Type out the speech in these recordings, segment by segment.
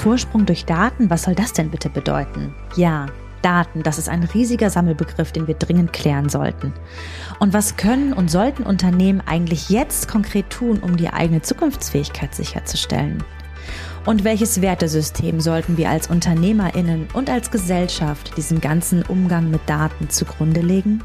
Vorsprung durch Daten, was soll das denn bitte bedeuten? Ja, Daten, das ist ein riesiger Sammelbegriff, den wir dringend klären sollten. Und was können und sollten Unternehmen eigentlich jetzt konkret tun, um die eigene Zukunftsfähigkeit sicherzustellen? Und welches Wertesystem sollten wir als Unternehmerinnen und als Gesellschaft diesem ganzen Umgang mit Daten zugrunde legen?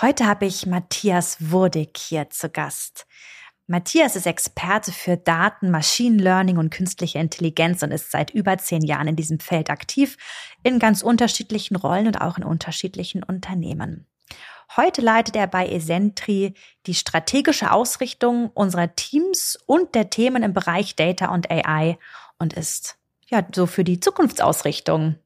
Heute habe ich Matthias Wurdig hier zu Gast. Matthias ist Experte für Daten, Machine Learning und künstliche Intelligenz und ist seit über zehn Jahren in diesem Feld aktiv, in ganz unterschiedlichen Rollen und auch in unterschiedlichen Unternehmen. Heute leitet er bei Esentri die strategische Ausrichtung unserer Teams und der Themen im Bereich Data und AI und ist ja so für die Zukunftsausrichtung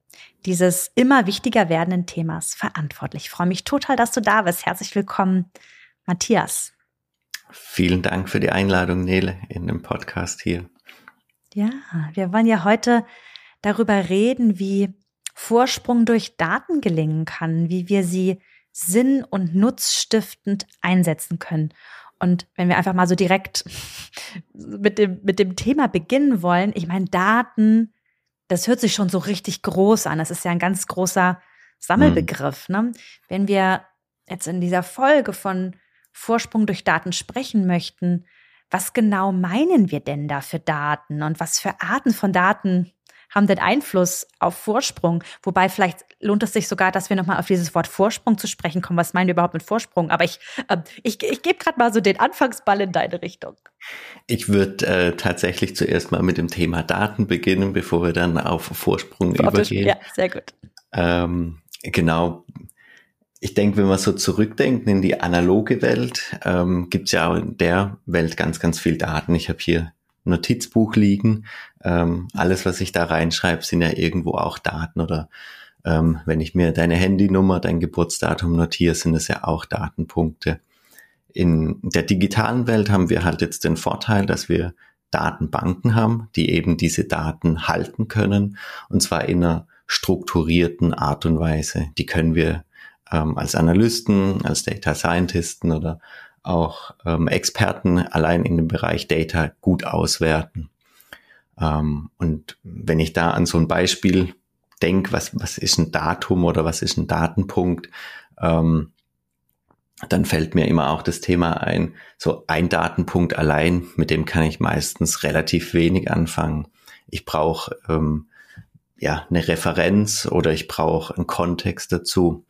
dieses immer wichtiger werdenden Themas verantwortlich. Ich freue mich total, dass du da bist. Herzlich willkommen, Matthias. Vielen Dank für die Einladung, Nele, in dem Podcast hier. Ja, wir wollen ja heute darüber reden, wie Vorsprung durch Daten gelingen kann, wie wir sie sinn- und nutzstiftend einsetzen können. Und wenn wir einfach mal so direkt mit dem, mit dem Thema beginnen wollen, ich meine, Daten das hört sich schon so richtig groß an. Das ist ja ein ganz großer Sammelbegriff. Mhm. Ne? Wenn wir jetzt in dieser Folge von Vorsprung durch Daten sprechen möchten, was genau meinen wir denn da für Daten und was für Arten von Daten haben denn Einfluss auf Vorsprung? Wobei vielleicht lohnt es sich sogar, dass wir nochmal auf dieses Wort Vorsprung zu sprechen kommen. Was meinen wir überhaupt mit Vorsprung? Aber ich, äh, ich, ich gebe gerade mal so den Anfangsball in deine Richtung. Ich würde äh, tatsächlich zuerst mal mit dem Thema Daten beginnen, bevor wir dann auf Vorsprung Vor übergehen. Ja, sehr gut. Ähm, genau. Ich denke, wenn man so zurückdenkt in die analoge Welt, ähm, gibt es ja auch in der Welt ganz, ganz viel Daten. Ich habe hier Notizbuch liegen. Ähm, alles, was ich da reinschreibe, sind ja irgendwo auch Daten oder ähm, wenn ich mir deine Handynummer, dein Geburtsdatum notiere, sind es ja auch Datenpunkte. In der digitalen Welt haben wir halt jetzt den Vorteil, dass wir Datenbanken haben, die eben diese Daten halten können und zwar in einer strukturierten Art und Weise. Die können wir ähm, als Analysten, als Data Scientisten oder auch ähm, Experten allein in dem Bereich Data gut auswerten. Ähm, und wenn ich da an so ein Beispiel denke, was, was ist ein Datum oder was ist ein Datenpunkt, ähm, dann fällt mir immer auch das Thema ein, so ein Datenpunkt allein, mit dem kann ich meistens relativ wenig anfangen. Ich brauche ähm, ja eine Referenz oder ich brauche einen Kontext dazu,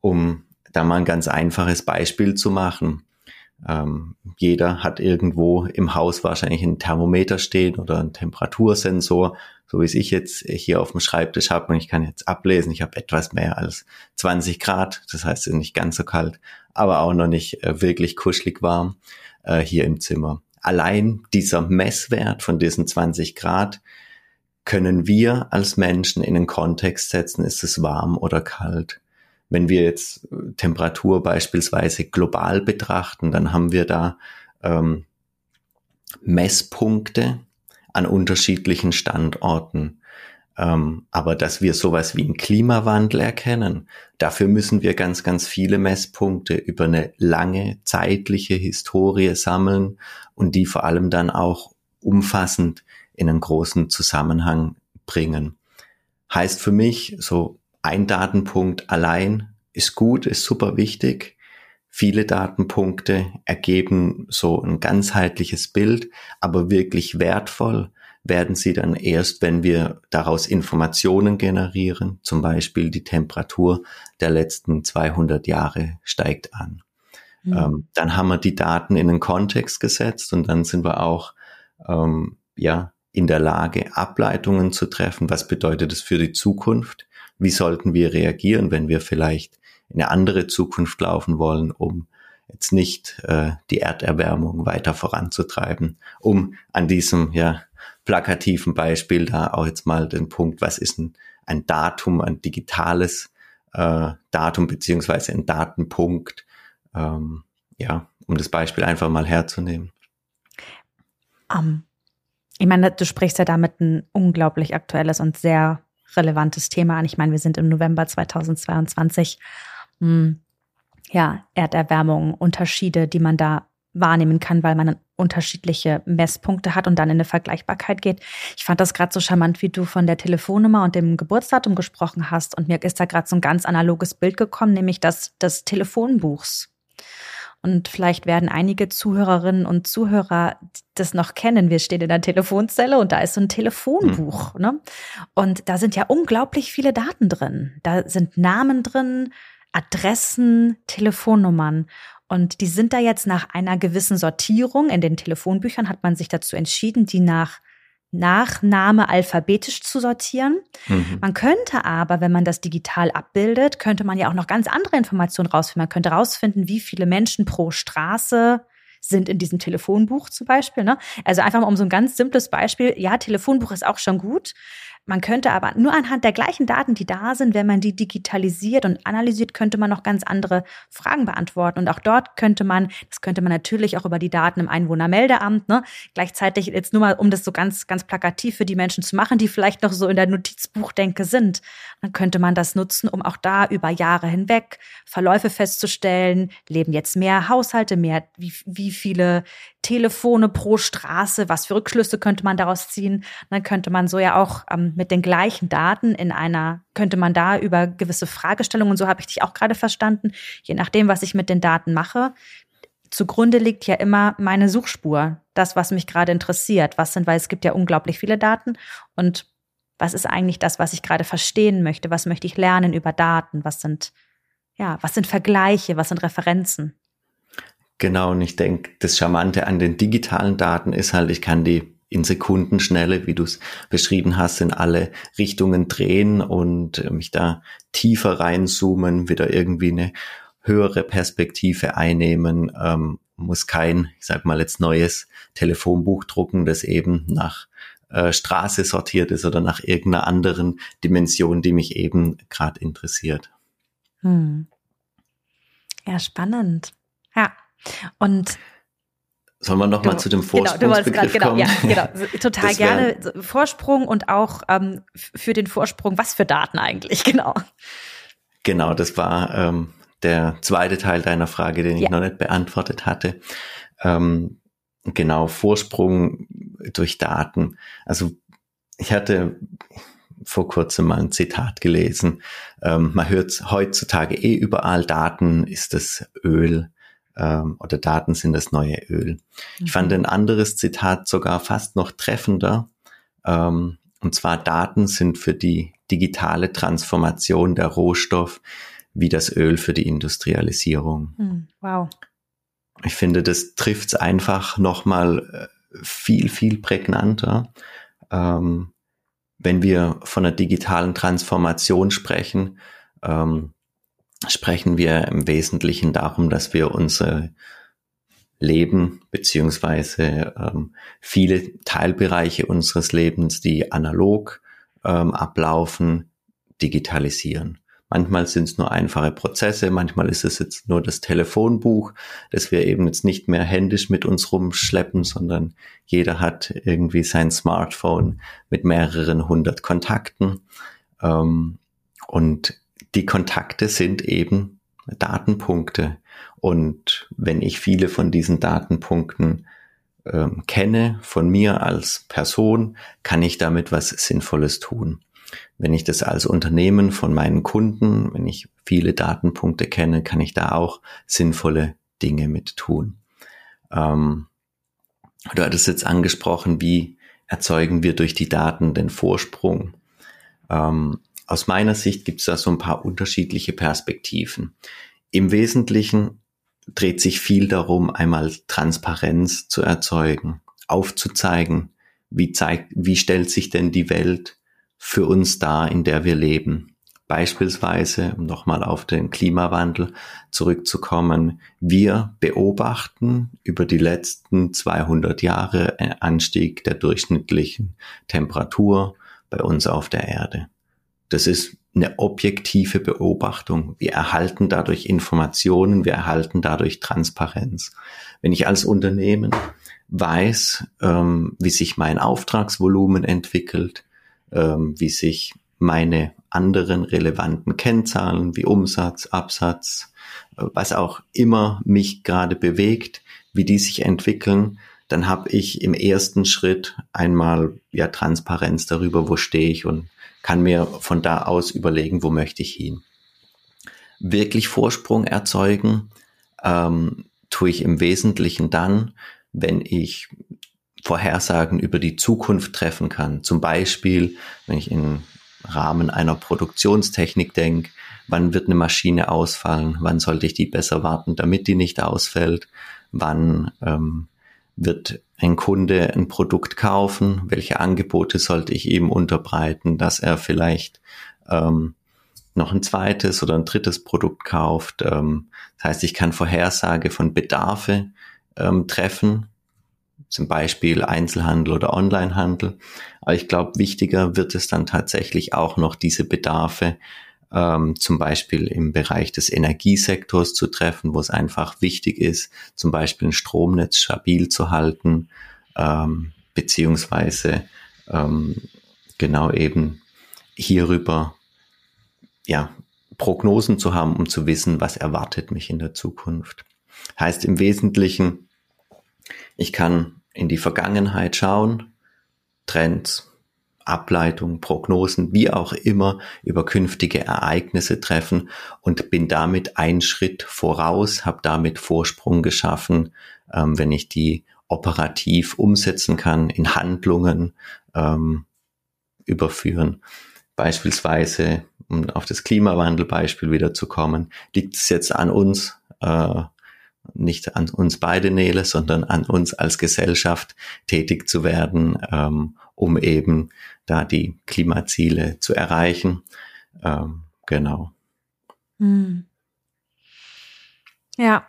um da mal ein ganz einfaches Beispiel zu machen. Ähm, jeder hat irgendwo im Haus wahrscheinlich ein Thermometer stehen oder ein Temperatursensor, so wie es ich jetzt hier auf dem Schreibtisch habe und ich kann jetzt ablesen, ich habe etwas mehr als 20 Grad, das heißt es ist nicht ganz so kalt, aber auch noch nicht äh, wirklich kuschelig warm äh, hier im Zimmer. Allein dieser Messwert von diesen 20 Grad können wir als Menschen in den Kontext setzen, ist es warm oder kalt. Wenn wir jetzt äh, Temperatur beispielsweise global betrachten, dann haben wir da ähm, Messpunkte an unterschiedlichen Standorten. Ähm, aber dass wir sowas wie einen Klimawandel erkennen, dafür müssen wir ganz, ganz viele Messpunkte über eine lange zeitliche Historie sammeln und die vor allem dann auch umfassend in einen großen Zusammenhang bringen. Heißt für mich, so ein Datenpunkt allein ist gut, ist super wichtig. Viele Datenpunkte ergeben so ein ganzheitliches Bild, aber wirklich wertvoll werden sie dann erst, wenn wir daraus Informationen generieren, zum Beispiel die Temperatur der letzten 200 Jahre steigt an. Mhm. Ähm, dann haben wir die Daten in den Kontext gesetzt und dann sind wir auch ähm, ja in der Lage, Ableitungen zu treffen. Was bedeutet es für die Zukunft? Wie sollten wir reagieren, wenn wir vielleicht in eine andere Zukunft laufen wollen, um jetzt nicht äh, die Erderwärmung weiter voranzutreiben, um an diesem ja plakativen Beispiel da auch jetzt mal den Punkt, was ist ein, ein Datum, ein digitales äh, Datum beziehungsweise ein Datenpunkt, ähm, ja, um das Beispiel einfach mal herzunehmen. Um, ich meine, du sprichst ja damit ein unglaublich aktuelles und sehr relevantes Thema an. Ich meine, wir sind im November 2022. Hm, ja, Erderwärmung, Unterschiede, die man da wahrnehmen kann, weil man unterschiedliche Messpunkte hat und dann in eine Vergleichbarkeit geht. Ich fand das gerade so charmant, wie du von der Telefonnummer und dem Geburtsdatum gesprochen hast. Und mir ist da gerade so ein ganz analoges Bild gekommen, nämlich das des Telefonbuchs. Und vielleicht werden einige Zuhörerinnen und Zuhörer das noch kennen. Wir stehen in der Telefonzelle und da ist so ein Telefonbuch. Mhm. Ne? Und da sind ja unglaublich viele Daten drin. Da sind Namen drin, Adressen, Telefonnummern. Und die sind da jetzt nach einer gewissen Sortierung. In den Telefonbüchern hat man sich dazu entschieden, die nach Nachname alphabetisch zu sortieren. Mhm. Man könnte aber, wenn man das digital abbildet, könnte man ja auch noch ganz andere Informationen rausfinden. Man könnte rausfinden, wie viele Menschen pro Straße sind in diesem Telefonbuch zum Beispiel. Ne? Also einfach mal um so ein ganz simples Beispiel. Ja, Telefonbuch ist auch schon gut. Man könnte aber nur anhand der gleichen Daten, die da sind, wenn man die digitalisiert und analysiert, könnte man noch ganz andere Fragen beantworten. Und auch dort könnte man, das könnte man natürlich auch über die Daten im Einwohnermeldeamt, ne, gleichzeitig jetzt nur mal, um das so ganz, ganz plakativ für die Menschen zu machen, die vielleicht noch so in der Notizbuchdenke sind, dann könnte man das nutzen, um auch da über Jahre hinweg Verläufe festzustellen. Leben jetzt mehr Haushalte, mehr, wie, wie viele Telefone pro Straße, was für Rückschlüsse könnte man daraus ziehen? Dann könnte man so ja auch ähm, mit den gleichen Daten in einer, könnte man da über gewisse Fragestellungen, so habe ich dich auch gerade verstanden, je nachdem, was ich mit den Daten mache, zugrunde liegt ja immer meine Suchspur, das, was mich gerade interessiert. Was sind, weil es gibt ja unglaublich viele Daten und was ist eigentlich das, was ich gerade verstehen möchte? Was möchte ich lernen über Daten? Was sind, ja, was sind Vergleiche? Was sind Referenzen? Genau, und ich denke, das Charmante an den digitalen Daten ist halt, ich kann die in Sekundenschnelle, wie du es beschrieben hast, in alle Richtungen drehen und äh, mich da tiefer reinzoomen, wieder irgendwie eine höhere Perspektive einnehmen, ähm, muss kein, ich sag mal jetzt neues Telefonbuch drucken, das eben nach äh, Straße sortiert ist oder nach irgendeiner anderen Dimension, die mich eben gerade interessiert. Hm. Ja, spannend. Ja. Und Sollen wir nochmal zu dem Vorsprungsbegriff genau, kommen? Ja, genau, total gerne. Vorsprung und auch ähm, für den Vorsprung, was für Daten eigentlich, genau. Genau, das war ähm, der zweite Teil deiner Frage, den ich noch nicht beantwortet hatte. Ähm, genau, Vorsprung durch Daten. Also ich hatte vor kurzem mal ein Zitat gelesen. Ähm, man hört heutzutage eh überall, Daten ist das Öl ähm, oder Daten sind das neue Öl. Mhm. Ich fand mhm. ein anderes Zitat sogar fast noch treffender. Ähm, und zwar Daten sind für die digitale Transformation der Rohstoff wie das Öl für die Industrialisierung. Mhm. Wow. Ich finde, das trifft es einfach nochmal äh, viel, viel prägnanter. Ähm, wenn wir von der digitalen Transformation sprechen, ähm, sprechen wir im Wesentlichen darum, dass wir unser Leben beziehungsweise ähm, viele Teilbereiche unseres Lebens, die analog ähm, ablaufen, digitalisieren. Manchmal sind es nur einfache Prozesse, manchmal ist es jetzt nur das Telefonbuch, das wir eben jetzt nicht mehr händisch mit uns rumschleppen, sondern jeder hat irgendwie sein Smartphone mit mehreren hundert Kontakten. Ähm, und die Kontakte sind eben Datenpunkte. Und wenn ich viele von diesen Datenpunkten ähm, kenne, von mir als Person, kann ich damit was Sinnvolles tun. Wenn ich das als Unternehmen von meinen Kunden, wenn ich viele Datenpunkte kenne, kann ich da auch sinnvolle Dinge mit tun. Ähm, du hattest jetzt angesprochen, wie, erzeugen wir durch die Daten den Vorsprung? Ähm, aus meiner Sicht gibt es da so ein paar unterschiedliche Perspektiven. Im Wesentlichen dreht sich viel darum, einmal Transparenz zu erzeugen, aufzuzeigen, wie zeigt, wie stellt sich denn die Welt für uns dar, in der wir leben. Beispielsweise, um nochmal auf den Klimawandel zurückzukommen, wir beobachten über die letzten 200 Jahre einen Anstieg der durchschnittlichen Temperatur bei uns auf der Erde. Das ist eine objektive Beobachtung. Wir erhalten dadurch Informationen, wir erhalten dadurch Transparenz. Wenn ich als Unternehmen weiß, ähm, wie sich mein Auftragsvolumen entwickelt, ähm, wie sich meine anderen relevanten Kennzahlen wie Umsatz, Absatz, äh, was auch immer mich gerade bewegt, wie die sich entwickeln, dann habe ich im ersten Schritt einmal ja Transparenz darüber, wo stehe ich und kann mir von da aus überlegen, wo möchte ich hin. Wirklich Vorsprung erzeugen ähm, tue ich im Wesentlichen dann, wenn ich Vorhersagen über die Zukunft treffen kann. Zum Beispiel, wenn ich in Rahmen einer Produktionstechnik denke, wann wird eine Maschine ausfallen, wann sollte ich die besser warten, damit die nicht ausfällt, wann ähm, wird ein Kunde ein Produkt kaufen, welche Angebote sollte ich ihm unterbreiten, dass er vielleicht ähm, noch ein zweites oder ein drittes Produkt kauft. Ähm, das heißt, ich kann Vorhersage von Bedarfe ähm, treffen, zum Beispiel Einzelhandel oder Onlinehandel. Aber ich glaube, wichtiger wird es dann tatsächlich auch noch diese Bedarfe ähm, zum Beispiel im Bereich des Energiesektors zu treffen, wo es einfach wichtig ist, zum Beispiel ein Stromnetz stabil zu halten, ähm, beziehungsweise ähm, genau eben hierüber ja Prognosen zu haben, um zu wissen, was erwartet mich in der Zukunft. Heißt im Wesentlichen, ich kann in die Vergangenheit schauen, Trends, Ableitung, Prognosen, wie auch immer, über künftige Ereignisse treffen und bin damit einen Schritt voraus, habe damit Vorsprung geschaffen, ähm, wenn ich die operativ umsetzen kann, in Handlungen ähm, überführen. Beispielsweise, um auf das Klimawandelbeispiel wieder zu kommen, liegt es jetzt an uns, äh, nicht an uns beide Nele, sondern an uns als Gesellschaft tätig zu werden, ähm, um eben da die Klimaziele zu erreichen. Ähm, genau. Hm. Ja.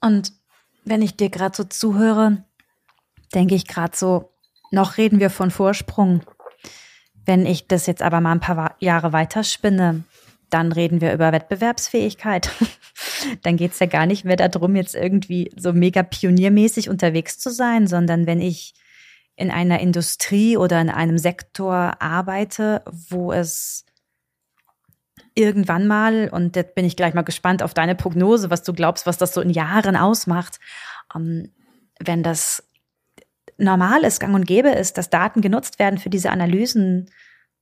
Und wenn ich dir gerade so zuhöre, denke ich gerade so, noch reden wir von Vorsprung. Wenn ich das jetzt aber mal ein paar Jahre weiterspinne, dann reden wir über Wettbewerbsfähigkeit. dann geht es ja gar nicht mehr darum, jetzt irgendwie so mega pioniermäßig unterwegs zu sein, sondern wenn ich in einer Industrie oder in einem Sektor arbeite, wo es irgendwann mal, und jetzt bin ich gleich mal gespannt auf deine Prognose, was du glaubst, was das so in Jahren ausmacht, ähm, wenn das normal ist, gang und gäbe ist, dass Daten genutzt werden für diese Analysen,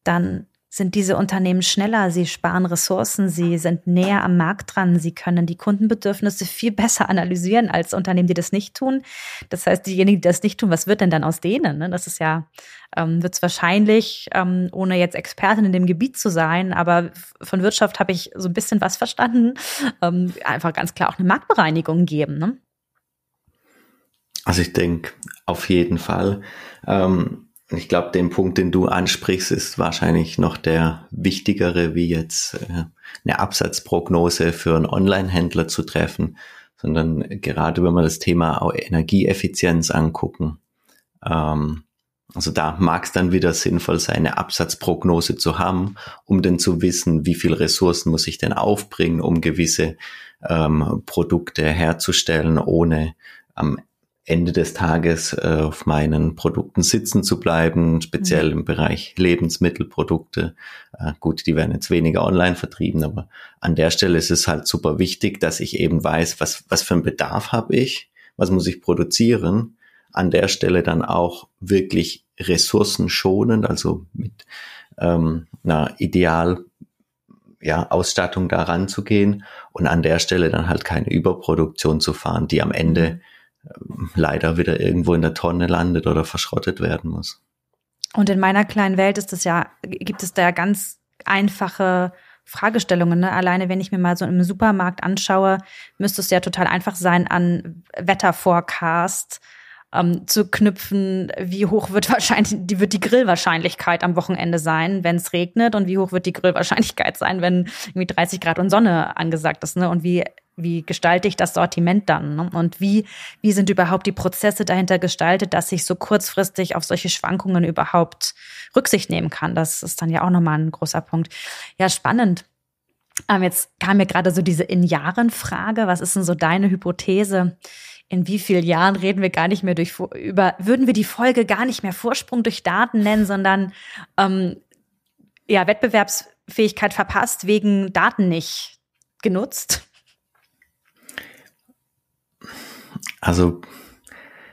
dann sind diese Unternehmen schneller, sie sparen Ressourcen, sie sind näher am Markt dran, sie können die Kundenbedürfnisse viel besser analysieren als Unternehmen, die das nicht tun. Das heißt, diejenigen, die das nicht tun, was wird denn dann aus denen? Ne? Das ist ja, ähm, wird es wahrscheinlich, ähm, ohne jetzt Expertin in dem Gebiet zu sein, aber von Wirtschaft habe ich so ein bisschen was verstanden, ähm, einfach ganz klar auch eine Marktbereinigung geben. Ne? Also ich denke auf jeden Fall. Ich glaube, den Punkt, den du ansprichst, ist wahrscheinlich noch der wichtigere, wie jetzt äh, eine Absatzprognose für einen Online-Händler zu treffen, sondern gerade wenn wir das Thema Energieeffizienz angucken, ähm, also da mag es dann wieder sinnvoll sein, eine Absatzprognose zu haben, um denn zu wissen, wie viel Ressourcen muss ich denn aufbringen, um gewisse ähm, Produkte herzustellen, ohne am Ende des Tages äh, auf meinen Produkten sitzen zu bleiben, speziell mhm. im Bereich Lebensmittelprodukte. Äh, gut, die werden jetzt weniger online vertrieben, aber an der Stelle ist es halt super wichtig, dass ich eben weiß, was, was für einen Bedarf habe ich, was muss ich produzieren. An der Stelle dann auch wirklich ressourcenschonend, also mit ähm, einer ideal ja, Ausstattung daran zu gehen und an der Stelle dann halt keine Überproduktion zu fahren, die am Ende mhm leider wieder irgendwo in der Tonne landet oder verschrottet werden muss. Und in meiner kleinen Welt ist es ja, gibt es da ganz einfache Fragestellungen. Ne? Alleine wenn ich mir mal so im Supermarkt anschaue, müsste es ja total einfach sein, an Wetterforecast ähm, zu knüpfen, wie hoch wird wahrscheinlich, die wird die Grillwahrscheinlichkeit am Wochenende sein, wenn es regnet und wie hoch wird die Grillwahrscheinlichkeit sein, wenn irgendwie 30 Grad und Sonne angesagt ist, ne? Und wie wie gestalte ich das Sortiment dann? Ne? Und wie, wie sind überhaupt die Prozesse dahinter gestaltet, dass ich so kurzfristig auf solche Schwankungen überhaupt Rücksicht nehmen kann? Das ist dann ja auch nochmal ein großer Punkt. Ja, spannend. Ähm, jetzt kam mir gerade so diese In-Jahren-Frage. Was ist denn so deine Hypothese? In wie vielen Jahren reden wir gar nicht mehr durch, über, würden wir die Folge gar nicht mehr Vorsprung durch Daten nennen, sondern ähm, ja, Wettbewerbsfähigkeit verpasst wegen Daten nicht genutzt? Also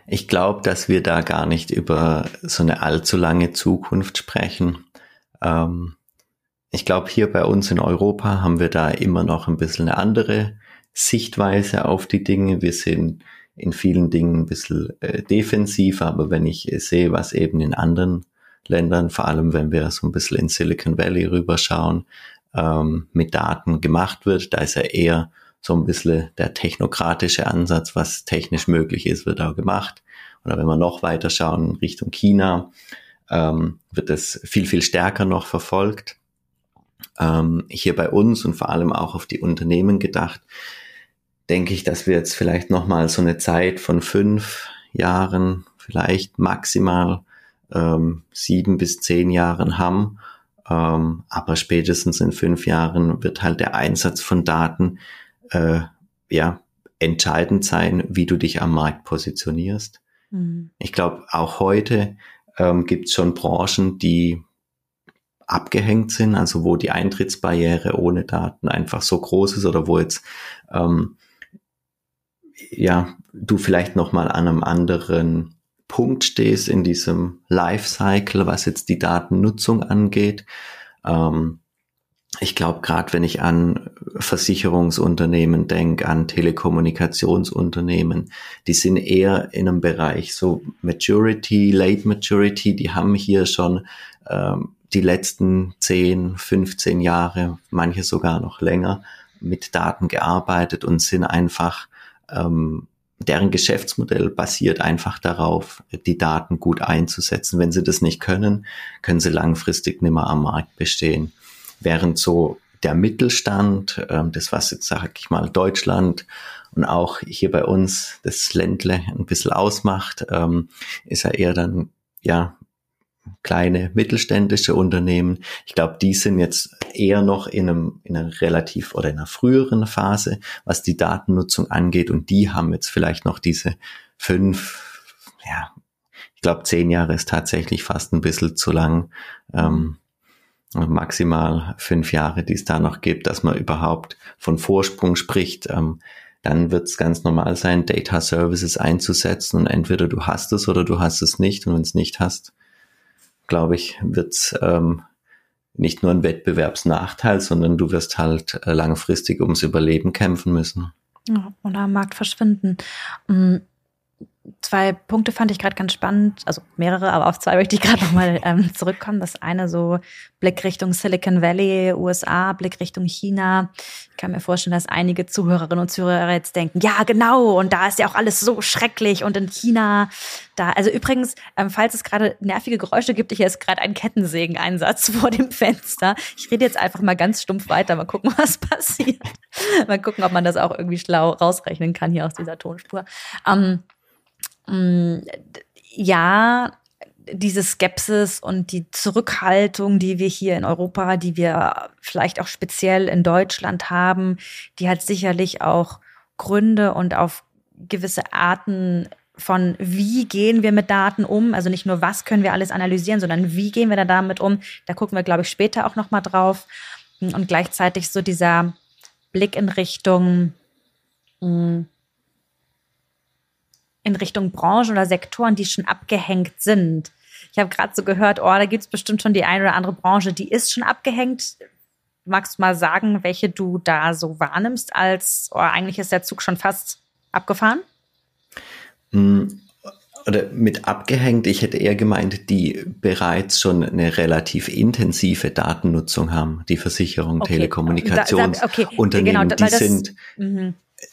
ich glaube, dass wir da gar nicht über so eine allzu lange Zukunft sprechen. Ähm, ich glaube, hier bei uns in Europa haben wir da immer noch ein bisschen eine andere Sichtweise auf die Dinge. Wir sind in vielen Dingen ein bisschen äh, defensiver, aber wenn ich äh, sehe, was eben in anderen Ländern, vor allem wenn wir so ein bisschen in Silicon Valley rüberschauen, ähm, mit Daten gemacht wird, da ist er eher so ein bisschen der technokratische Ansatz, was technisch möglich ist, wird auch gemacht. Oder wenn wir noch weiter schauen Richtung China, ähm, wird es viel, viel stärker noch verfolgt. Ähm, hier bei uns und vor allem auch auf die Unternehmen gedacht, denke ich, dass wir jetzt vielleicht nochmal so eine Zeit von fünf Jahren, vielleicht maximal ähm, sieben bis zehn Jahren haben. Ähm, aber spätestens in fünf Jahren wird halt der Einsatz von Daten äh, ja, entscheidend sein, wie du dich am Markt positionierst. Mhm. Ich glaube, auch heute ähm, gibt es schon Branchen, die abgehängt sind, also wo die Eintrittsbarriere ohne Daten einfach so groß ist oder wo jetzt ähm, ja du vielleicht noch mal an einem anderen Punkt stehst in diesem Lifecycle, was jetzt die Datennutzung angeht. Ähm, ich glaube, gerade wenn ich an Versicherungsunternehmen denke, an Telekommunikationsunternehmen, die sind eher in einem Bereich so Maturity, Late Maturity, die haben hier schon ähm, die letzten 10, 15 Jahre, manche sogar noch länger, mit Daten gearbeitet und sind einfach, ähm, deren Geschäftsmodell basiert einfach darauf, die Daten gut einzusetzen. Wenn sie das nicht können, können sie langfristig nicht mehr am Markt bestehen während so der Mittelstand, ähm, das was jetzt sag ich mal Deutschland und auch hier bei uns das Ländle ein bisschen ausmacht, ähm, ist ja eher dann ja kleine mittelständische Unternehmen. Ich glaube, die sind jetzt eher noch in einem in einer relativ oder in einer früheren Phase, was die Datennutzung angeht und die haben jetzt vielleicht noch diese fünf, ja, ich glaube zehn Jahre ist tatsächlich fast ein bisschen zu lang. Ähm, maximal fünf Jahre, die es da noch gibt, dass man überhaupt von Vorsprung spricht, ähm, dann wird es ganz normal sein, Data Services einzusetzen und entweder du hast es oder du hast es nicht und wenn es nicht hast, glaube ich, wird es ähm, nicht nur ein Wettbewerbsnachteil, sondern du wirst halt äh, langfristig ums Überleben kämpfen müssen. Oder am Markt verschwinden. Zwei Punkte fand ich gerade ganz spannend, also mehrere, aber auf zwei möchte ich gerade nochmal ähm, zurückkommen. Das eine so Blick Richtung Silicon Valley, USA, Blick Richtung China. Ich kann mir vorstellen, dass einige Zuhörerinnen und Zuhörer jetzt denken, ja genau, und da ist ja auch alles so schrecklich und in China da. Also übrigens, ähm, falls es gerade nervige Geräusche gibt, hier ist gerade ein Kettensägen-Einsatz vor dem Fenster. Ich rede jetzt einfach mal ganz stumpf weiter, mal gucken, was passiert. mal gucken, ob man das auch irgendwie schlau rausrechnen kann hier aus dieser Tonspur. Ähm, ja, diese Skepsis und die Zurückhaltung, die wir hier in Europa, die wir vielleicht auch speziell in Deutschland haben, die hat sicherlich auch Gründe und auf gewisse Arten von wie gehen wir mit Daten um, also nicht nur was können wir alles analysieren, sondern wie gehen wir da damit um. Da gucken wir, glaube ich, später auch noch mal drauf und gleichzeitig so dieser Blick in Richtung mm, in Richtung Branchen oder Sektoren, die schon abgehängt sind. Ich habe gerade so gehört, oh, da gibt es bestimmt schon die eine oder andere Branche, die ist schon abgehängt. Magst du mal sagen, welche du da so wahrnimmst, als oh, eigentlich ist der Zug schon fast abgefahren? Hm, oder mit abgehängt, ich hätte eher gemeint, die bereits schon eine relativ intensive Datennutzung haben, die Versicherung, okay. Telekommunikationsunternehmen, okay. genau, die sind,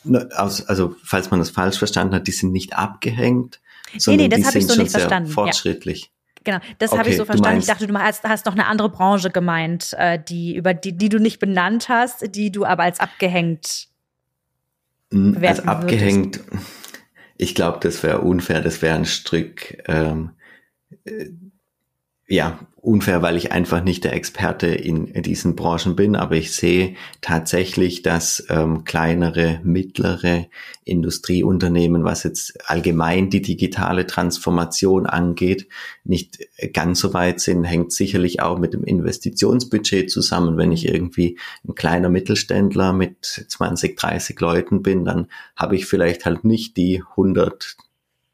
mhm. also falls man das falsch verstanden hat, die sind nicht abgehängt, sondern nee, nee, das die sind so sehr verstanden. fortschrittlich. Ja. Genau, das okay, habe ich so verstanden. Ich dachte, du hast, hast noch eine andere Branche gemeint, äh, die über die, die du nicht benannt hast, die du aber als abgehängt hm, Als abgehängt. Würdest ich glaube, das wäre unfair, das wäre ein Stück, ähm, äh, ja, unfair, weil ich einfach nicht der Experte in, diesen Branchen bin, aber ich sehe tatsächlich, dass ähm, kleinere, mittlere Industrieunternehmen, was jetzt allgemein die digitale Transformation angeht, nicht ganz so weit sind, hängt sicherlich auch mit dem Investitionsbudget zusammen. Wenn ich irgendwie ein kleiner Mittelständler mit 20, 30 Leuten bin, dann habe ich vielleicht halt nicht die 100,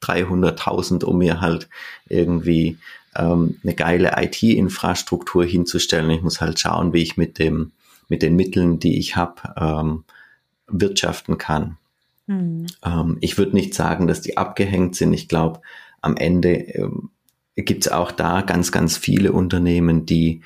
300.000, um mir halt irgendwie ähm, eine geile IT-Infrastruktur hinzustellen. Ich muss halt schauen, wie ich mit dem mit den Mitteln, die ich habe, ähm, wirtschaften kann. Mhm. Ähm, ich würde nicht sagen, dass die abgehängt sind. Ich glaube, am Ende ähm, gibt es auch da ganz, ganz viele Unternehmen, die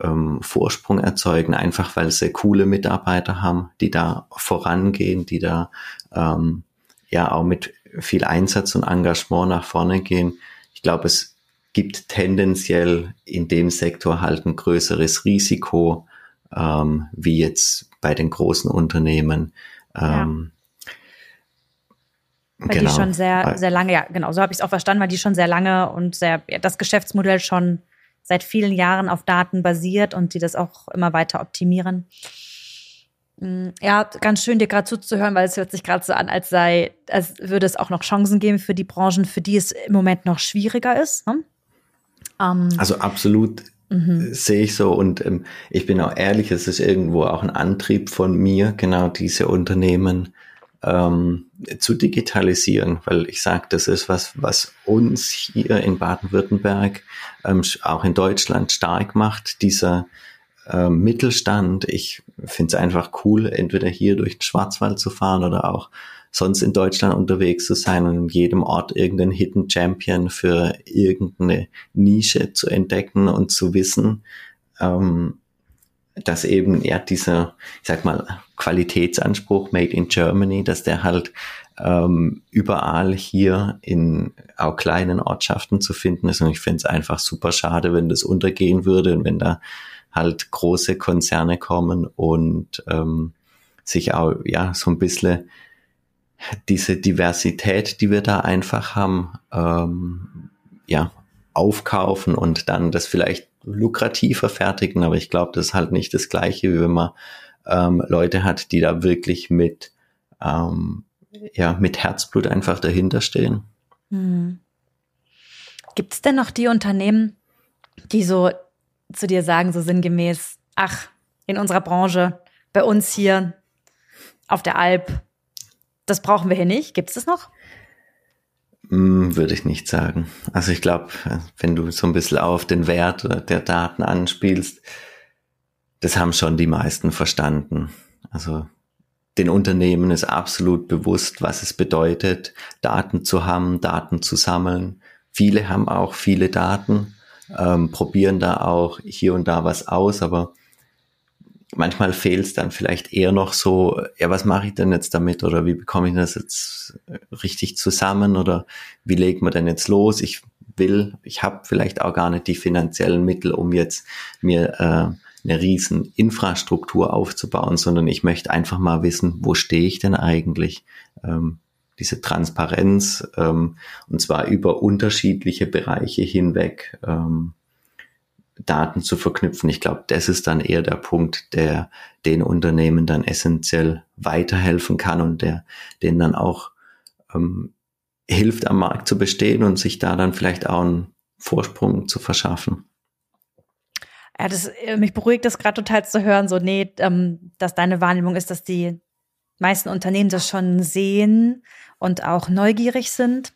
ähm, Vorsprung erzeugen, einfach weil sie coole Mitarbeiter haben, die da vorangehen, die da ähm, ja auch mit viel Einsatz und Engagement nach vorne gehen. Ich glaube, es gibt tendenziell in dem Sektor halt ein größeres Risiko, ähm, wie jetzt bei den großen Unternehmen. Ähm, ja. Weil genau. die schon sehr, sehr lange, ja, genau, so habe ich es auch verstanden, weil die schon sehr lange und sehr, ja, das Geschäftsmodell schon seit vielen Jahren auf Daten basiert und die das auch immer weiter optimieren. Mm, ja, ganz schön dir gerade zuzuhören, weil es hört sich gerade so an, als sei, als würde es auch noch Chancen geben für die Branchen, für die es im Moment noch schwieriger ist. Ne? Ähm, also absolut mhm. sehe ich so und ähm, ich bin auch ehrlich, es ist irgendwo auch ein Antrieb von mir, genau diese Unternehmen ähm, zu digitalisieren, weil ich sage, das ist was, was uns hier in Baden-Württemberg, ähm, auch in Deutschland stark macht, dieser ähm, Mittelstand. Ich finde es einfach cool, entweder hier durch den Schwarzwald zu fahren oder auch sonst in Deutschland unterwegs zu sein und in jedem Ort irgendeinen Hidden Champion für irgendeine Nische zu entdecken und zu wissen, ähm, dass eben ja dieser, ich sag mal, Qualitätsanspruch Made in Germany, dass der halt ähm, überall hier in auch kleinen Ortschaften zu finden ist. Und ich finde es einfach super schade, wenn das untergehen würde und wenn da halt große Konzerne kommen und ähm, sich auch ja so ein bisschen diese Diversität, die wir da einfach haben, ähm, ja, aufkaufen und dann das vielleicht lukrativer fertigen. Aber ich glaube, das ist halt nicht das Gleiche, wie wenn man ähm, Leute hat, die da wirklich mit, ähm, ja, mit Herzblut einfach dahinter stehen. Hm. Gibt es denn noch die Unternehmen, die so zu dir sagen, so sinngemäß, ach, in unserer Branche, bei uns hier auf der Alp, das brauchen wir hier nicht. Gibt es das noch? Hm, würde ich nicht sagen. Also ich glaube, wenn du so ein bisschen auf den Wert der Daten anspielst, das haben schon die meisten verstanden. Also den Unternehmen ist absolut bewusst, was es bedeutet, Daten zu haben, Daten zu sammeln. Viele haben auch viele Daten, ähm, probieren da auch hier und da was aus, aber manchmal fehlt es dann vielleicht eher noch so, ja, was mache ich denn jetzt damit oder wie bekomme ich das jetzt richtig zusammen oder wie legt man denn jetzt los? Ich will, ich habe vielleicht auch gar nicht die finanziellen Mittel, um jetzt mir äh, eine riesen Infrastruktur aufzubauen, sondern ich möchte einfach mal wissen, wo stehe ich denn eigentlich? Ähm, diese Transparenz ähm, und zwar über unterschiedliche Bereiche hinweg. Ähm, Daten zu verknüpfen. Ich glaube, das ist dann eher der Punkt, der den Unternehmen dann essentiell weiterhelfen kann und der denen dann auch ähm, hilft, am Markt zu bestehen und sich da dann vielleicht auch einen Vorsprung zu verschaffen. Ja, das, äh, mich beruhigt das gerade total zu hören, so, nee, ähm, dass deine Wahrnehmung ist, dass die meisten Unternehmen das schon sehen und auch neugierig sind.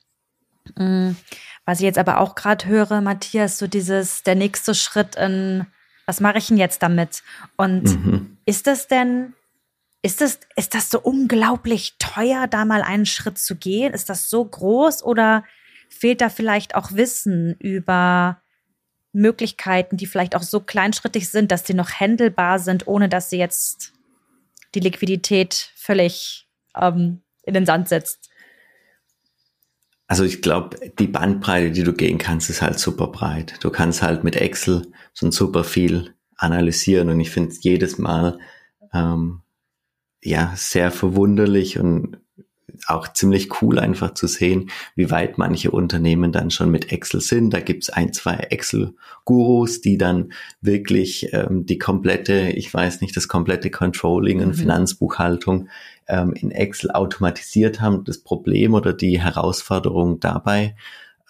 Mhm. Was ich jetzt aber auch gerade höre, Matthias, so dieses, der nächste Schritt in, was mache ich denn jetzt damit? Und mhm. ist das denn Ist das, ist das so unglaublich teuer, da mal einen Schritt zu gehen? Ist das so groß oder fehlt da vielleicht auch Wissen über Möglichkeiten, die vielleicht auch so kleinschrittig sind, dass sie noch händelbar sind, ohne dass sie jetzt die Liquidität völlig ähm, in den Sand setzt? Also ich glaube, die Bandbreite, die du gehen kannst, ist halt super breit. Du kannst halt mit Excel so super viel analysieren und ich finde es jedes Mal ähm, ja sehr verwunderlich und auch ziemlich cool einfach zu sehen, wie weit manche Unternehmen dann schon mit Excel sind. Da gibt's ein, zwei Excel-Gurus, die dann wirklich ähm, die komplette, ich weiß nicht, das komplette Controlling und mhm. Finanzbuchhaltung ähm, in Excel automatisiert haben. Das Problem oder die Herausforderung dabei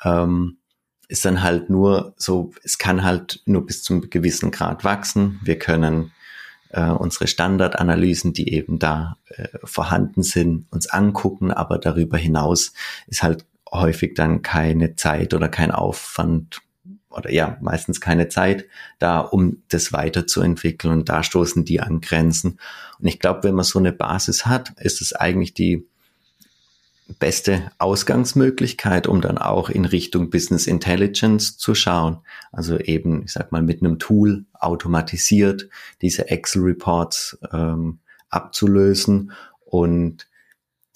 ähm, ist dann halt nur so, es kann halt nur bis zum gewissen Grad wachsen. Wir können äh, unsere Standardanalysen, die eben da äh, vorhanden sind, uns angucken, aber darüber hinaus ist halt häufig dann keine Zeit oder kein Aufwand oder ja, meistens keine Zeit da, um das weiterzuentwickeln und da stoßen die an Grenzen. Und ich glaube, wenn man so eine Basis hat, ist es eigentlich die beste Ausgangsmöglichkeit, um dann auch in Richtung Business Intelligence zu schauen. Also eben, ich sag mal, mit einem Tool automatisiert diese Excel Reports ähm, abzulösen und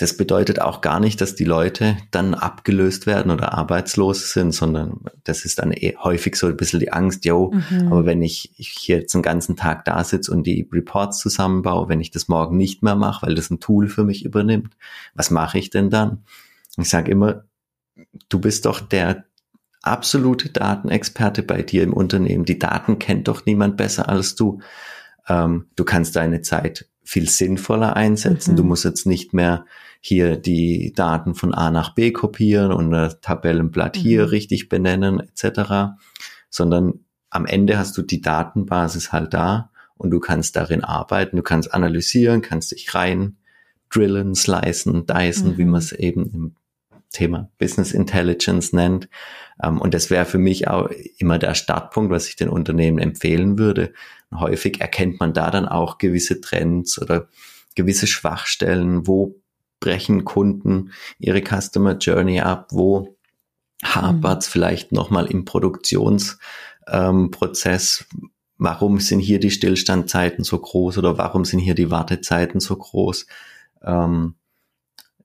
das bedeutet auch gar nicht, dass die Leute dann abgelöst werden oder arbeitslos sind, sondern das ist dann eh häufig so ein bisschen die Angst, yo, mhm. aber wenn ich, ich hier jetzt einen ganzen Tag da sitze und die Reports zusammenbaue, wenn ich das morgen nicht mehr mache, weil das ein Tool für mich übernimmt, was mache ich denn dann? Ich sage immer, du bist doch der absolute Datenexperte bei dir im Unternehmen. Die Daten kennt doch niemand besser als du. Ähm, du kannst deine Zeit viel sinnvoller einsetzen. Mhm. Du musst jetzt nicht mehr hier die Daten von A nach B kopieren und ein Tabellenblatt mhm. hier richtig benennen etc., sondern am Ende hast du die Datenbasis halt da und du kannst darin arbeiten, du kannst analysieren, kannst dich rein drillen, slicen, dicen, mhm. wie man es eben im Thema Business Intelligence nennt. Ähm, und das wäre für mich auch immer der Startpunkt, was ich den Unternehmen empfehlen würde. häufig erkennt man da dann auch gewisse Trends oder gewisse Schwachstellen, wo brechen Kunden ihre Customer Journey ab, wo hapert's mhm. vielleicht nochmal im Produktionsprozess, ähm, warum sind hier die Stillstandzeiten so groß oder warum sind hier die Wartezeiten so groß. Ähm,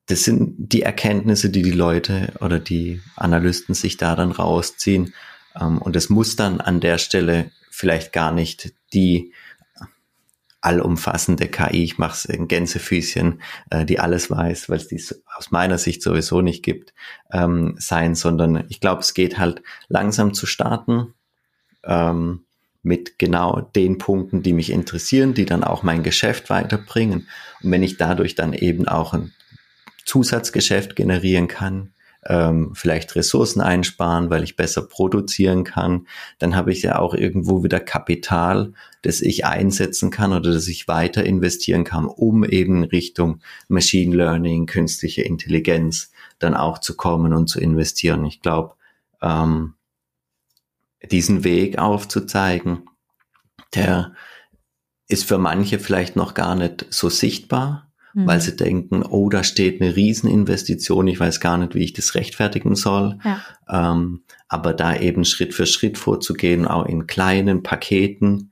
das sind die Erkenntnisse, die die Leute oder die Analysten sich da dann rausziehen. Ähm, und es muss dann an der Stelle vielleicht gar nicht die allumfassende KI, ich mache es in Gänsefüßchen, äh, die alles weiß, weil es dies aus meiner Sicht sowieso nicht gibt, ähm, sein, sondern ich glaube, es geht halt langsam zu starten ähm, mit genau den Punkten, die mich interessieren, die dann auch mein Geschäft weiterbringen. Und wenn ich dadurch dann eben auch ein Zusatzgeschäft generieren kann, ähm, vielleicht Ressourcen einsparen, weil ich besser produzieren kann, dann habe ich ja auch irgendwo wieder Kapital, das ich einsetzen kann oder das ich weiter investieren kann, um eben Richtung Machine Learning, künstliche Intelligenz dann auch zu kommen und zu investieren. Ich glaube, ähm, diesen Weg aufzuzeigen, der ist für manche vielleicht noch gar nicht so sichtbar, mhm. weil sie denken, oh, da steht eine Rieseninvestition, ich weiß gar nicht, wie ich das rechtfertigen soll. Ja. Ähm, aber da eben Schritt für Schritt vorzugehen, auch in kleinen Paketen,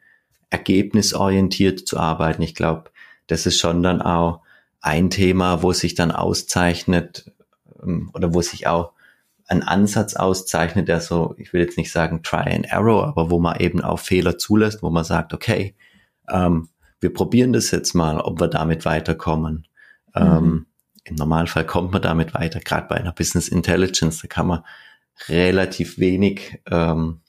ergebnisorientiert zu arbeiten, ich glaube, das ist schon dann auch ein Thema, wo sich dann auszeichnet ähm, oder wo sich auch ein Ansatz auszeichnet, der so, ich will jetzt nicht sagen Try and Error, aber wo man eben auch Fehler zulässt, wo man sagt, okay, ähm, wir probieren das jetzt mal, ob wir damit weiterkommen. Mhm. Ähm, Im Normalfall kommt man damit weiter, gerade bei einer Business Intelligence, da kann man relativ wenig ähm,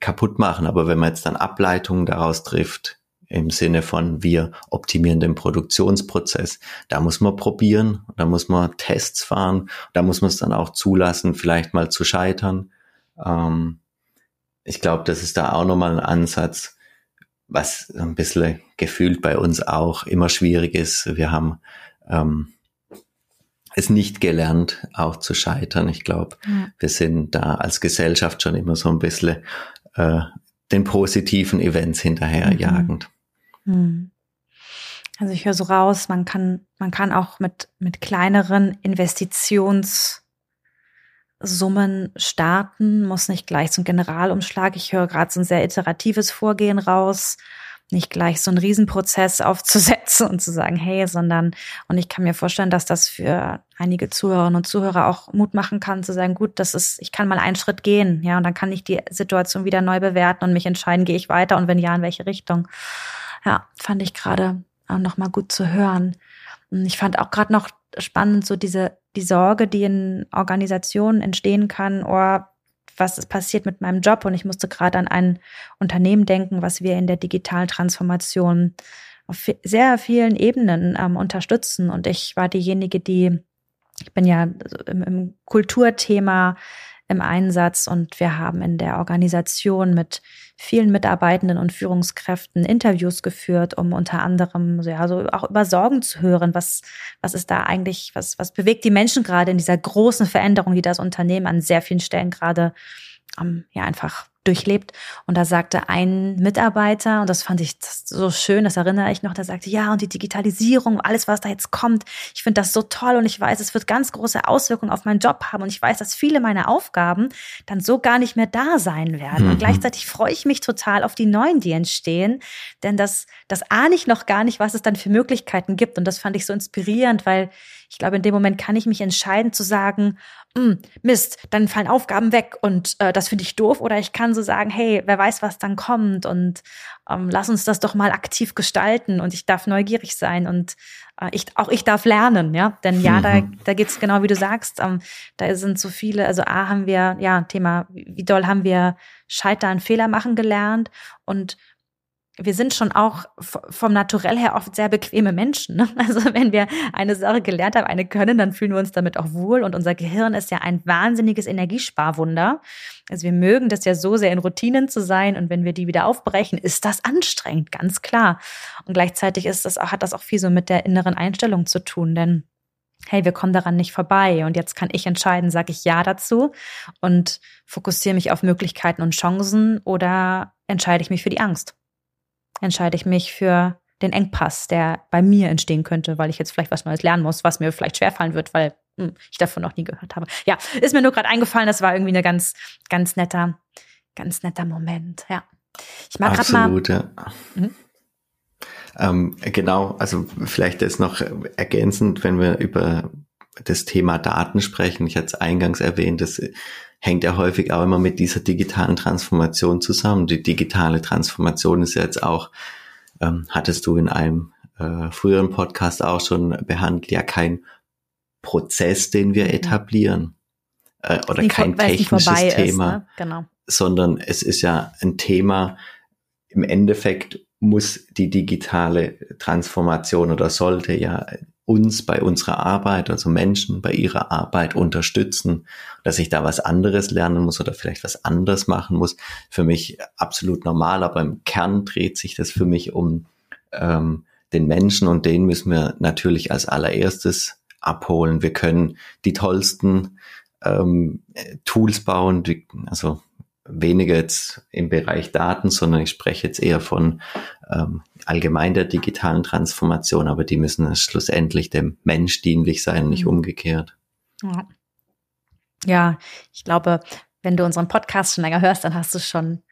kaputt machen. Aber wenn man jetzt dann Ableitungen daraus trifft, im Sinne von wir optimieren den Produktionsprozess, da muss man probieren, da muss man Tests fahren, da muss man es dann auch zulassen, vielleicht mal zu scheitern. Ähm, ich glaube, das ist da auch nochmal ein Ansatz, was ein bisschen gefühlt bei uns auch immer schwierig ist. Wir haben ähm, es nicht gelernt, auch zu scheitern. Ich glaube, ja. wir sind da als Gesellschaft schon immer so ein bisschen äh, den positiven Events hinterherjagend. Mhm. Also ich höre so raus, man kann, man kann auch mit, mit kleineren Investitionssummen starten, muss nicht gleich zum Generalumschlag. Ich höre gerade so ein sehr iteratives Vorgehen raus nicht gleich so einen Riesenprozess aufzusetzen und zu sagen, hey, sondern, und ich kann mir vorstellen, dass das für einige Zuhörerinnen und Zuhörer auch Mut machen kann, zu sagen, gut, das ist, ich kann mal einen Schritt gehen, ja, und dann kann ich die Situation wieder neu bewerten und mich entscheiden, gehe ich weiter und wenn ja, in welche Richtung. Ja, fand ich gerade nochmal gut zu hören. Ich fand auch gerade noch spannend, so diese, die Sorge, die in Organisationen entstehen kann, oh, was ist passiert mit meinem Job und ich musste gerade an ein Unternehmen denken, was wir in der digitalen Transformation auf sehr vielen Ebenen ähm, unterstützen. Und ich war diejenige, die, ich bin ja im, im Kulturthema im Einsatz und wir haben in der Organisation mit vielen Mitarbeitenden und Führungskräften Interviews geführt, um unter anderem ja, so auch über Sorgen zu hören. Was, was ist da eigentlich, was, was bewegt die Menschen gerade in dieser großen Veränderung, die das Unternehmen an sehr vielen Stellen gerade ähm, ja einfach durchlebt. Und da sagte ein Mitarbeiter, und das fand ich so schön, das erinnere ich noch, der sagte, ja, und die Digitalisierung, alles, was da jetzt kommt, ich finde das so toll und ich weiß, es wird ganz große Auswirkungen auf meinen Job haben und ich weiß, dass viele meiner Aufgaben dann so gar nicht mehr da sein werden. Mhm. Und gleichzeitig freue ich mich total auf die neuen, die entstehen, denn das, das ahne ich noch gar nicht, was es dann für Möglichkeiten gibt. Und das fand ich so inspirierend, weil ich glaube, in dem Moment kann ich mich entscheiden zu sagen, hm, Mist, dann fallen Aufgaben weg und äh, das finde ich doof. Oder ich kann so sagen, hey, wer weiß, was dann kommt und ähm, lass uns das doch mal aktiv gestalten und ich darf neugierig sein und äh, ich, auch ich darf lernen, ja. Denn ja, mhm. da, da geht's genau wie du sagst, ähm, da sind so viele, also A haben wir, ja, Thema, wie doll haben wir Scheitern, Fehler machen gelernt und wir sind schon auch vom Naturell her oft sehr bequeme Menschen. Ne? Also wenn wir eine Sache gelernt haben, eine können, dann fühlen wir uns damit auch wohl. Und unser Gehirn ist ja ein wahnsinniges Energiesparwunder. Also wir mögen das ja so sehr in Routinen zu sein. Und wenn wir die wieder aufbrechen, ist das anstrengend, ganz klar. Und gleichzeitig ist das, hat das auch viel so mit der inneren Einstellung zu tun. Denn hey, wir kommen daran nicht vorbei. Und jetzt kann ich entscheiden, sage ich Ja dazu und fokussiere mich auf Möglichkeiten und Chancen oder entscheide ich mich für die Angst entscheide ich mich für den Engpass, der bei mir entstehen könnte, weil ich jetzt vielleicht was Neues lernen muss, was mir vielleicht schwerfallen wird, weil hm, ich davon noch nie gehört habe. Ja, ist mir nur gerade eingefallen, das war irgendwie eine ganz, ganz netter, ganz netter Moment. Ja. Ich mag gerade mal. Absolut, ja. Mhm. Ähm, genau, also vielleicht ist noch ergänzend, wenn wir über das Thema Daten sprechen. Ich hatte es eingangs erwähnt, das hängt ja häufig auch immer mit dieser digitalen Transformation zusammen. Die digitale Transformation ist ja jetzt auch, ähm, hattest du in einem äh, früheren Podcast auch schon behandelt, ja kein Prozess, den wir etablieren äh, oder nicht, kein technisches Thema, ist, ne? genau. sondern es ist ja ein Thema, im Endeffekt muss die digitale Transformation oder sollte ja uns bei unserer Arbeit, also Menschen bei ihrer Arbeit unterstützen, dass ich da was anderes lernen muss oder vielleicht was anderes machen muss, für mich absolut normal, aber im Kern dreht sich das für mich um ähm, den Menschen und den müssen wir natürlich als allererstes abholen. Wir können die tollsten ähm, Tools bauen, also weniger jetzt im Bereich Daten, sondern ich spreche jetzt eher von ähm, allgemein der digitalen Transformation, aber die müssen schlussendlich dem Mensch dienlich sein, nicht mhm. umgekehrt. Ja. ja, ich glaube, wenn du unseren Podcast schon länger hörst, dann hast du schon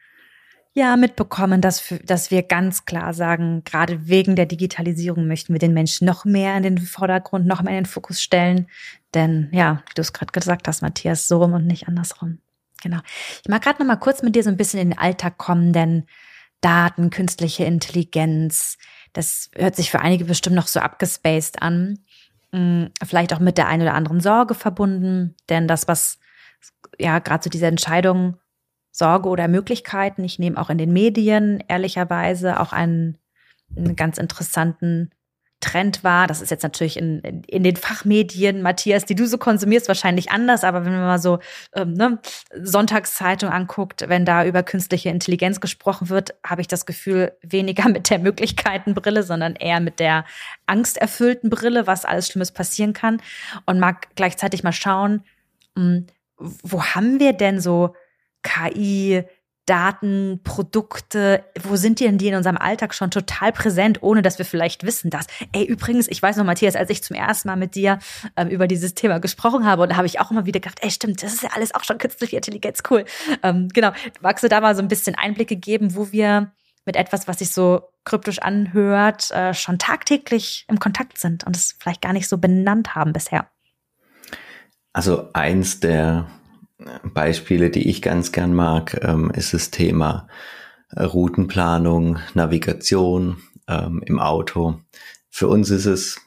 ja mitbekommen, dass, dass wir ganz klar sagen, gerade wegen der Digitalisierung möchten wir den Menschen noch mehr in den Vordergrund, noch mehr in den Fokus stellen. Denn ja, wie du es gerade gesagt hast, Matthias, so rum und nicht andersrum. Genau. Ich mag gerade noch mal kurz mit dir so ein bisschen in den Alltag kommen, denn Daten, künstliche Intelligenz, das hört sich für einige bestimmt noch so abgespaced an. Hm, vielleicht auch mit der einen oder anderen Sorge verbunden, denn das, was ja gerade so diese Entscheidung Sorge oder Möglichkeiten, ich nehme auch in den Medien ehrlicherweise auch einen, einen ganz interessanten Trend war. Das ist jetzt natürlich in, in den Fachmedien, Matthias, die du so konsumierst, wahrscheinlich anders. Aber wenn man mal so ähm, ne, Sonntagszeitung anguckt, wenn da über künstliche Intelligenz gesprochen wird, habe ich das Gefühl, weniger mit der Möglichkeitenbrille, sondern eher mit der angsterfüllten Brille, was alles Schlimmes passieren kann. Und mag gleichzeitig mal schauen, mh, hm, wo haben wir denn so KI Daten, Produkte, wo sind die denn die in unserem Alltag schon total präsent, ohne dass wir vielleicht wissen, dass, ey, übrigens, ich weiß noch, Matthias, als ich zum ersten Mal mit dir ähm, über dieses Thema gesprochen habe, und da habe ich auch immer wieder gedacht, ey, stimmt, das ist ja alles auch schon künstliche Intelligenz, cool. Ähm, genau. Magst du da mal so ein bisschen Einblicke geben, wo wir mit etwas, was sich so kryptisch anhört, äh, schon tagtäglich im Kontakt sind und es vielleicht gar nicht so benannt haben bisher? Also eins der Beispiele, die ich ganz gern mag, ähm, ist das Thema äh, Routenplanung, Navigation ähm, im Auto. Für uns ist es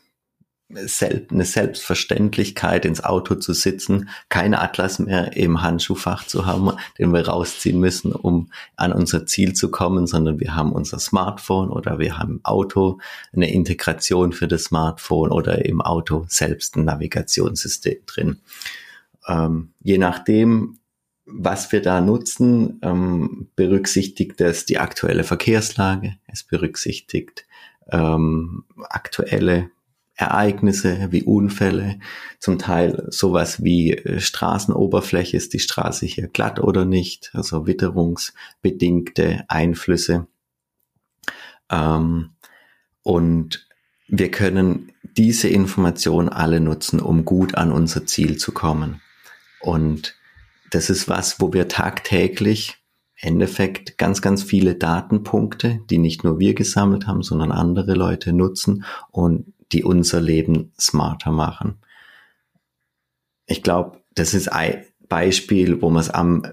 eine Selbstverständlichkeit, ins Auto zu sitzen, kein Atlas mehr im Handschuhfach zu haben, den wir rausziehen müssen, um an unser Ziel zu kommen, sondern wir haben unser Smartphone oder wir haben im Auto eine Integration für das Smartphone oder im Auto selbst ein Navigationssystem drin. Ähm, je nachdem, was wir da nutzen, ähm, berücksichtigt es die aktuelle Verkehrslage, es berücksichtigt ähm, aktuelle Ereignisse wie Unfälle, zum Teil sowas wie äh, Straßenoberfläche, ist die Straße hier glatt oder nicht, also witterungsbedingte Einflüsse. Ähm, und wir können diese Informationen alle nutzen, um gut an unser Ziel zu kommen. Und das ist was, wo wir tagtäglich Endeffekt ganz, ganz viele Datenpunkte, die nicht nur wir gesammelt haben, sondern andere Leute nutzen und die unser Leben smarter machen. Ich glaube, das ist ein Beispiel, wo man es am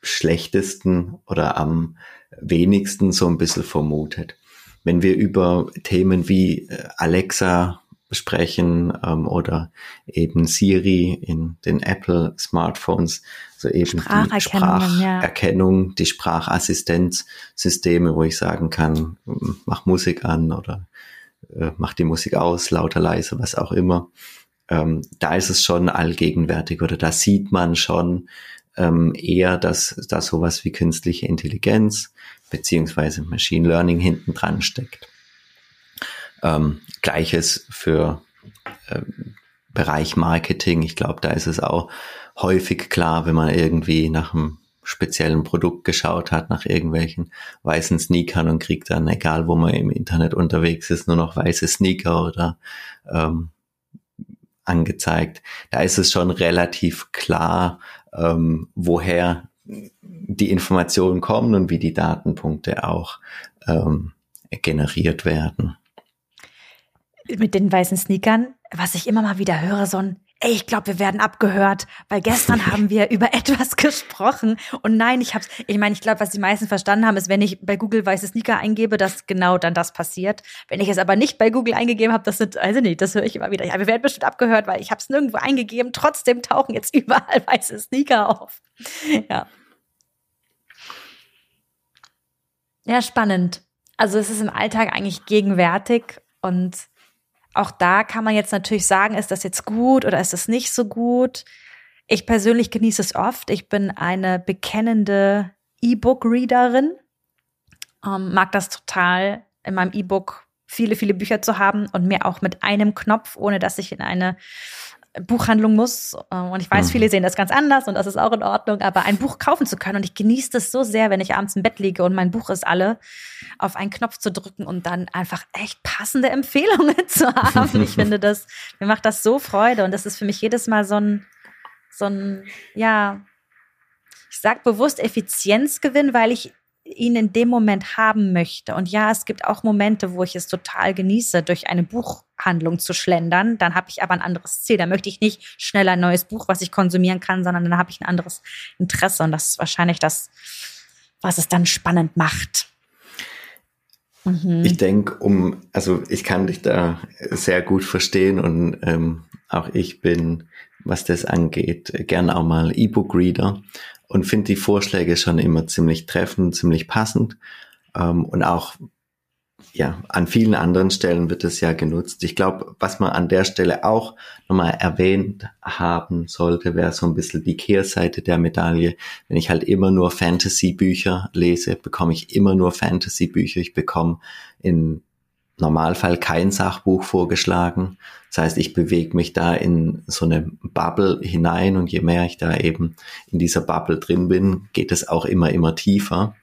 schlechtesten oder am wenigsten so ein bisschen vermutet. Wenn wir über Themen wie äh, Alexa sprechen ähm, oder eben Siri in den Apple Smartphones, so eben die Spracherkennung, ja. die Sprachassistenzsysteme, wo ich sagen kann, mach Musik an oder äh, mach die Musik aus, lauter, leise, was auch immer. Ähm, da ist es schon allgegenwärtig oder da sieht man schon ähm, eher, dass da sowas wie künstliche Intelligenz beziehungsweise Machine Learning hinten dran steckt. Ähm, Gleiches für ähm, Bereich Marketing. Ich glaube, da ist es auch häufig klar, wenn man irgendwie nach einem speziellen Produkt geschaut hat, nach irgendwelchen weißen Sneakern und kriegt dann, egal wo man im Internet unterwegs ist, nur noch weiße Sneaker oder ähm, angezeigt. Da ist es schon relativ klar, ähm, woher die Informationen kommen und wie die Datenpunkte auch ähm, generiert werden mit den weißen Sneakern, was ich immer mal wieder höre, so ein Ey, ich glaube, wir werden abgehört, weil gestern haben wir über etwas gesprochen und nein, ich hab's, ich meine, ich glaube, was die meisten verstanden haben, ist, wenn ich bei Google weiße Sneaker eingebe, dass genau dann das passiert. Wenn ich es aber nicht bei Google eingegeben habe, das sind, also nicht, das höre ich immer wieder. Ja, wir werden bestimmt abgehört, weil ich habe es nirgendwo eingegeben, trotzdem tauchen jetzt überall weiße Sneaker auf. Ja. Ja, spannend. Also es ist im Alltag eigentlich gegenwärtig und auch da kann man jetzt natürlich sagen, ist das jetzt gut oder ist das nicht so gut? Ich persönlich genieße es oft. Ich bin eine bekennende E-Book-Readerin, ähm, mag das total, in meinem E-Book viele, viele Bücher zu haben und mir auch mit einem Knopf, ohne dass ich in eine Buchhandlung muss. Äh, und ich weiß, mhm. viele sehen das ganz anders und das ist auch in Ordnung, aber ein Buch kaufen zu können. Und ich genieße das so sehr, wenn ich abends im Bett liege und mein Buch ist alle, auf einen Knopf zu drücken und dann einfach echt passende Empfehlungen zu haben. Ich finde das, mir macht das so Freude und das ist für mich jedes Mal so ein, so ein, ja, ich sag bewusst Effizienzgewinn, weil ich ihn in dem Moment haben möchte. Und ja, es gibt auch Momente, wo ich es total genieße, durch eine Buchhandlung zu schlendern. Dann habe ich aber ein anderes Ziel. Da möchte ich nicht schnell ein neues Buch, was ich konsumieren kann, sondern dann habe ich ein anderes Interesse. Und das ist wahrscheinlich das, was es dann spannend macht. Mhm. Ich denke, um, also ich kann dich da sehr gut verstehen und ähm, auch ich bin, was das angeht, gern auch mal E-Book-Reader und finde die Vorschläge schon immer ziemlich treffend, ziemlich passend. Ähm, und auch ja, an vielen anderen Stellen wird es ja genutzt. Ich glaube, was man an der Stelle auch nochmal erwähnt haben sollte, wäre so ein bisschen die Kehrseite der Medaille. Wenn ich halt immer nur Fantasy-Bücher lese, bekomme ich immer nur Fantasy-Bücher. Ich bekomme in Normalfall kein Sachbuch vorgeschlagen. Das heißt, ich bewege mich da in so eine Bubble hinein und je mehr ich da eben in dieser Bubble drin bin, geht es auch immer, immer tiefer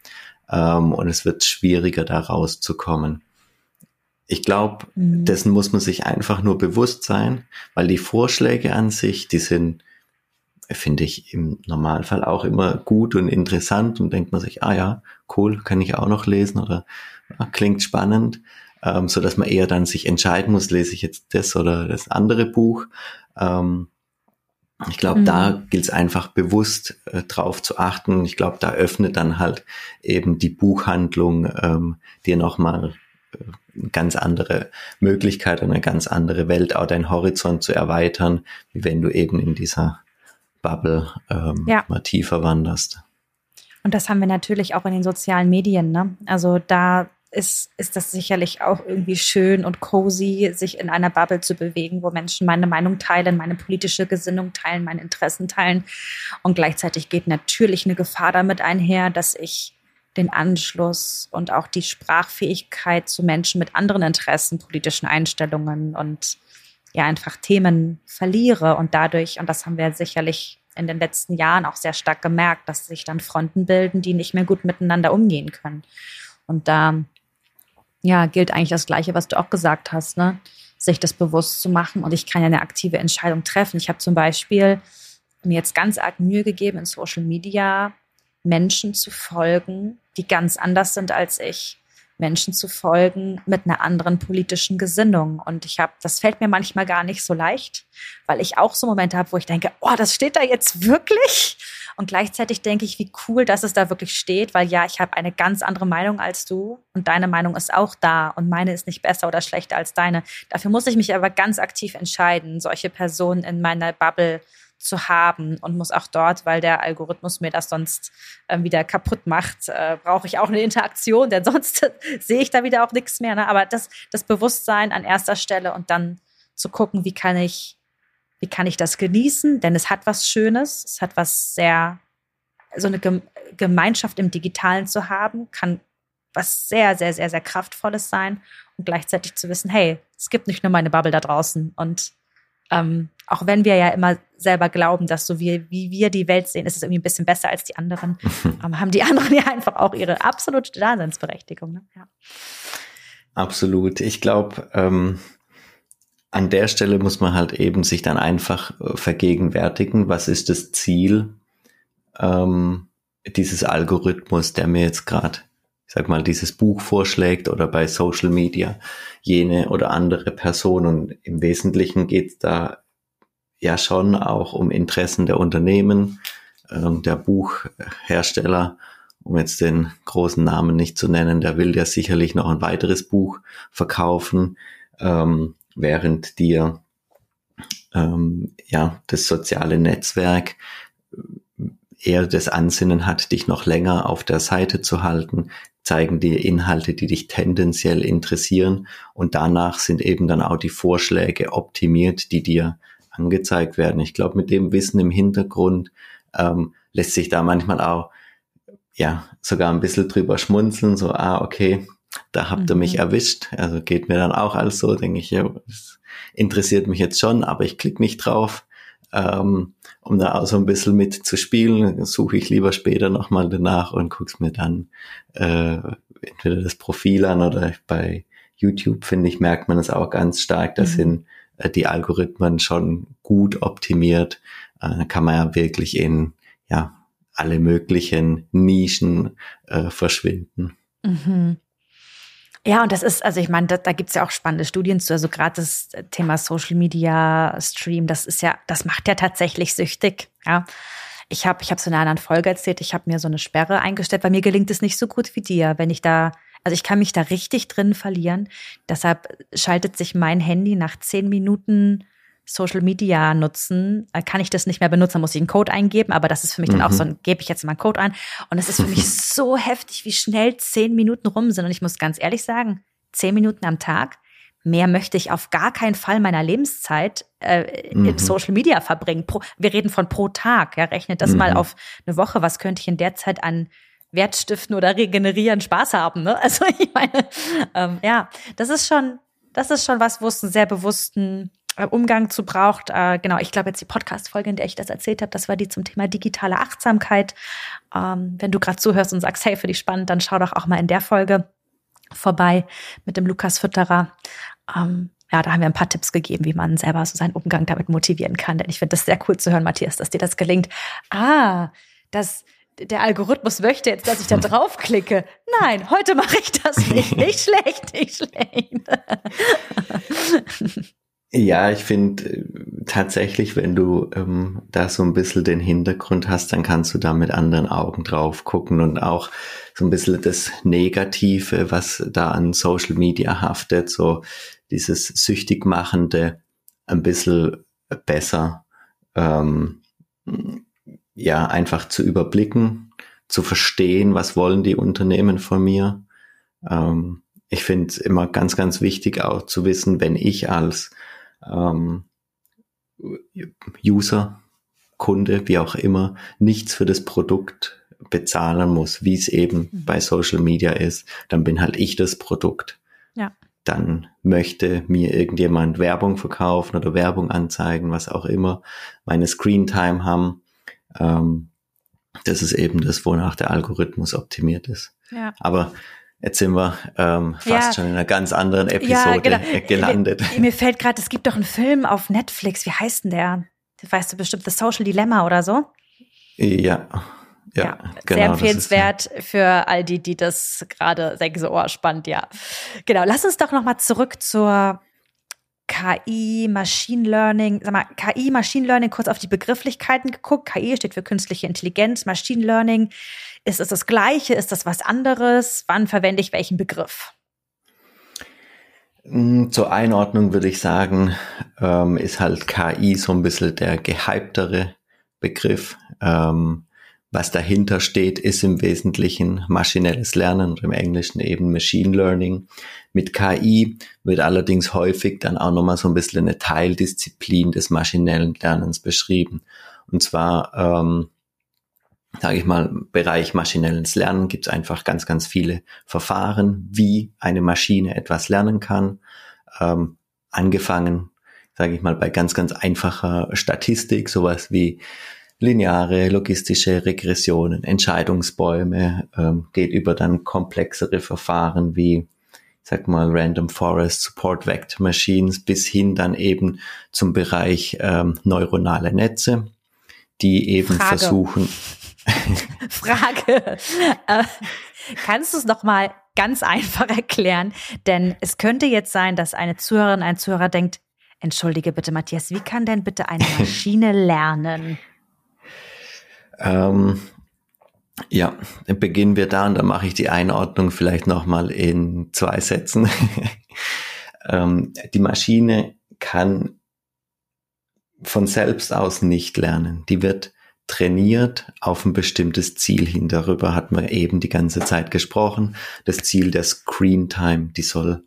ähm, und es wird schwieriger, da rauszukommen. Ich glaube, mhm. dessen muss man sich einfach nur bewusst sein, weil die Vorschläge an sich, die sind, finde ich, im Normalfall auch immer gut und interessant und denkt man sich, ah ja, cool, kann ich auch noch lesen oder ah, klingt spannend ähm, so dass man eher dann sich entscheiden muss, lese ich jetzt das oder das andere Buch. Ähm, ich glaube, mhm. da gilt es einfach bewusst äh, drauf zu achten. Ich glaube, da öffnet dann halt eben die Buchhandlung ähm, dir nochmal äh, eine ganz andere Möglichkeit, eine ganz andere Welt, auch deinen Horizont zu erweitern, wie wenn du eben in dieser Bubble ähm, ja. mal tiefer wanderst. Und das haben wir natürlich auch in den sozialen Medien. Ne? Also da ist, ist das sicherlich auch irgendwie schön und cozy, sich in einer Bubble zu bewegen, wo Menschen meine Meinung teilen, meine politische Gesinnung teilen, meine Interessen teilen. Und gleichzeitig geht natürlich eine Gefahr damit einher, dass ich den Anschluss und auch die Sprachfähigkeit zu Menschen mit anderen Interessen, politischen Einstellungen und ja einfach Themen verliere und dadurch, und das haben wir sicherlich in den letzten Jahren auch sehr stark gemerkt, dass sich dann Fronten bilden, die nicht mehr gut miteinander umgehen können. Und da ja, gilt eigentlich das Gleiche, was du auch gesagt hast, ne? sich das bewusst zu machen. Und ich kann ja eine aktive Entscheidung treffen. Ich habe zum Beispiel mir jetzt ganz arg Mühe gegeben, in Social Media Menschen zu folgen, die ganz anders sind als ich. Menschen zu folgen mit einer anderen politischen Gesinnung. Und ich habe, das fällt mir manchmal gar nicht so leicht, weil ich auch so Momente habe, wo ich denke, oh, das steht da jetzt wirklich? Und gleichzeitig denke ich, wie cool, dass es da wirklich steht, weil ja, ich habe eine ganz andere Meinung als du und deine Meinung ist auch da und meine ist nicht besser oder schlechter als deine. Dafür muss ich mich aber ganz aktiv entscheiden, solche Personen in meiner Bubble zu haben und muss auch dort, weil der Algorithmus mir das sonst äh, wieder kaputt macht, äh, brauche ich auch eine Interaktion, denn sonst sehe ich da wieder auch nichts mehr. Ne? Aber das, das Bewusstsein an erster Stelle und dann zu gucken, wie kann ich wie kann ich das genießen? Denn es hat was Schönes, es hat was sehr, so eine Gemeinschaft im Digitalen zu haben, kann was sehr, sehr, sehr, sehr kraftvolles sein und gleichzeitig zu wissen, hey, es gibt nicht nur meine Bubble da draußen und ähm, auch wenn wir ja immer selber glauben, dass so wie, wie wir die Welt sehen, ist es irgendwie ein bisschen besser als die anderen, ähm, haben die anderen ja einfach auch ihre absolute Daseinsberechtigung. Ne? Ja. Absolut. Ich glaube, ähm, an der Stelle muss man halt eben sich dann einfach äh, vergegenwärtigen, was ist das Ziel ähm, dieses Algorithmus, der mir jetzt gerade, ich sag mal, dieses Buch vorschlägt oder bei Social Media jene oder andere Person. Und im Wesentlichen geht es da ja schon auch um Interessen der Unternehmen, ähm, der Buchhersteller, um jetzt den großen Namen nicht zu nennen, der will ja sicherlich noch ein weiteres Buch verkaufen. Ähm, während dir ähm, ja das soziale Netzwerk eher das Ansinnen hat, dich noch länger auf der Seite zu halten, zeigen dir Inhalte, die dich tendenziell interessieren und danach sind eben dann auch die Vorschläge optimiert, die dir angezeigt werden. Ich glaube, mit dem Wissen im Hintergrund ähm, lässt sich da manchmal auch ja sogar ein bisschen drüber schmunzeln, so ah okay, da habt ihr mich mhm. erwischt. Also geht mir dann auch alles so, denke ich, ja, das interessiert mich jetzt schon, aber ich klicke nicht drauf. Ähm, um da auch so ein bisschen mitzuspielen, suche ich lieber später nochmal danach und guck's mir dann äh, entweder das Profil an oder bei YouTube, finde ich, merkt man es auch ganz stark, da mhm. sind äh, die Algorithmen schon gut optimiert. Äh, da kann man ja wirklich in ja alle möglichen Nischen äh, verschwinden. Mhm. Ja, und das ist, also ich meine, da, da gibt es ja auch spannende Studien zu. Also gerade das Thema Social Media Stream, das ist ja, das macht ja tatsächlich süchtig. Ja. Ich habe ich hab so in einer anderen Folge erzählt, ich habe mir so eine Sperre eingestellt, weil mir gelingt es nicht so gut wie dir, wenn ich da, also ich kann mich da richtig drin verlieren. Deshalb schaltet sich mein Handy nach zehn Minuten Social Media nutzen, äh, kann ich das nicht mehr benutzen, muss ich einen Code eingeben, aber das ist für mich mhm. dann auch so ein, gebe ich jetzt mal einen Code ein. Und es ist für mich so heftig, wie schnell zehn Minuten rum sind. Und ich muss ganz ehrlich sagen, zehn Minuten am Tag, mehr möchte ich auf gar keinen Fall meiner Lebenszeit äh, mhm. in Social Media verbringen. Pro, wir reden von pro Tag, ja, rechnet das mhm. mal auf eine Woche. Was könnte ich in der Zeit an Wert stiften oder regenerieren, Spaß haben. Ne? Also ich meine, ähm, ja, das ist schon, das ist schon was, wo es einen sehr bewussten Umgang zu braucht. Äh, genau, ich glaube jetzt die Podcast-Folge, in der ich das erzählt habe, das war die zum Thema digitale Achtsamkeit. Ähm, wenn du gerade zuhörst und sagst, hey, für dich spannend, dann schau doch auch mal in der Folge vorbei mit dem Lukas Fütterer. Ähm, ja, da haben wir ein paar Tipps gegeben, wie man selber so seinen Umgang damit motivieren kann. Denn ich finde das sehr cool zu hören, Matthias, dass dir das gelingt. Ah, das, der Algorithmus möchte jetzt, dass ich da draufklicke. Nein, heute mache ich das nicht. Nicht schlecht, nicht schlecht. Ja, ich finde äh, tatsächlich, wenn du ähm, da so ein bisschen den Hintergrund hast, dann kannst du da mit anderen Augen drauf gucken und auch so ein bisschen das Negative, was da an Social Media haftet, so dieses süchtig machende, ein bisschen besser, ähm, ja, einfach zu überblicken, zu verstehen, was wollen die Unternehmen von mir. Ähm, ich finde es immer ganz, ganz wichtig auch zu wissen, wenn ich als ähm, User, Kunde, wie auch immer, nichts für das Produkt bezahlen muss, wie es eben mhm. bei Social Media ist, dann bin halt ich das Produkt. Ja. Dann möchte mir irgendjemand Werbung verkaufen oder Werbung anzeigen, was auch immer, meine Screen Time haben. Ähm, das ist eben das, wonach der Algorithmus optimiert ist. Ja. Aber Jetzt sind wir ähm, fast ja. schon in einer ganz anderen Episode ja, genau. gelandet. Mir, mir fällt gerade, es gibt doch einen Film auf Netflix. Wie heißt denn der? Weißt du bestimmt, The Social Dilemma oder so? Ja. Ja, ja genau, sehr empfehlenswert für all die, die das gerade denken, so, oh, spannend, ja. Genau, lass uns doch nochmal zurück zur KI, Machine Learning, sag mal, KI, Machine Learning, kurz auf die Begrifflichkeiten geguckt. KI steht für künstliche Intelligenz, Machine Learning. Ist es das Gleiche? Ist das was anderes? Wann verwende ich welchen Begriff? Hm, zur Einordnung würde ich sagen, ähm, ist halt KI so ein bisschen der gehyptere Begriff. Ähm, was dahinter steht, ist im Wesentlichen maschinelles Lernen und im Englischen eben Machine Learning. Mit KI wird allerdings häufig dann auch nochmal so ein bisschen eine Teildisziplin des maschinellen Lernens beschrieben. Und zwar, ähm, sage ich mal, im Bereich maschinelles Lernen gibt es einfach ganz, ganz viele Verfahren, wie eine Maschine etwas lernen kann. Ähm, angefangen, sage ich mal, bei ganz, ganz einfacher Statistik, sowas wie lineare logistische Regressionen, Entscheidungsbäume, ähm, geht über dann komplexere Verfahren wie, sag mal, Random Forest Support Vector Machines bis hin dann eben zum Bereich ähm, neuronale Netze, die eben Frage. versuchen. Frage. Äh, kannst du es noch mal ganz einfach erklären? Denn es könnte jetzt sein, dass eine Zuhörerin, ein Zuhörer denkt, Entschuldige bitte, Matthias, wie kann denn bitte eine Maschine lernen? Ähm, ja, beginnen wir da und dann mache ich die Einordnung vielleicht nochmal in zwei Sätzen. ähm, die Maschine kann von selbst aus nicht lernen. Die wird trainiert auf ein bestimmtes Ziel hin. Darüber hat man eben die ganze Zeit gesprochen. Das Ziel der Screen Time, die soll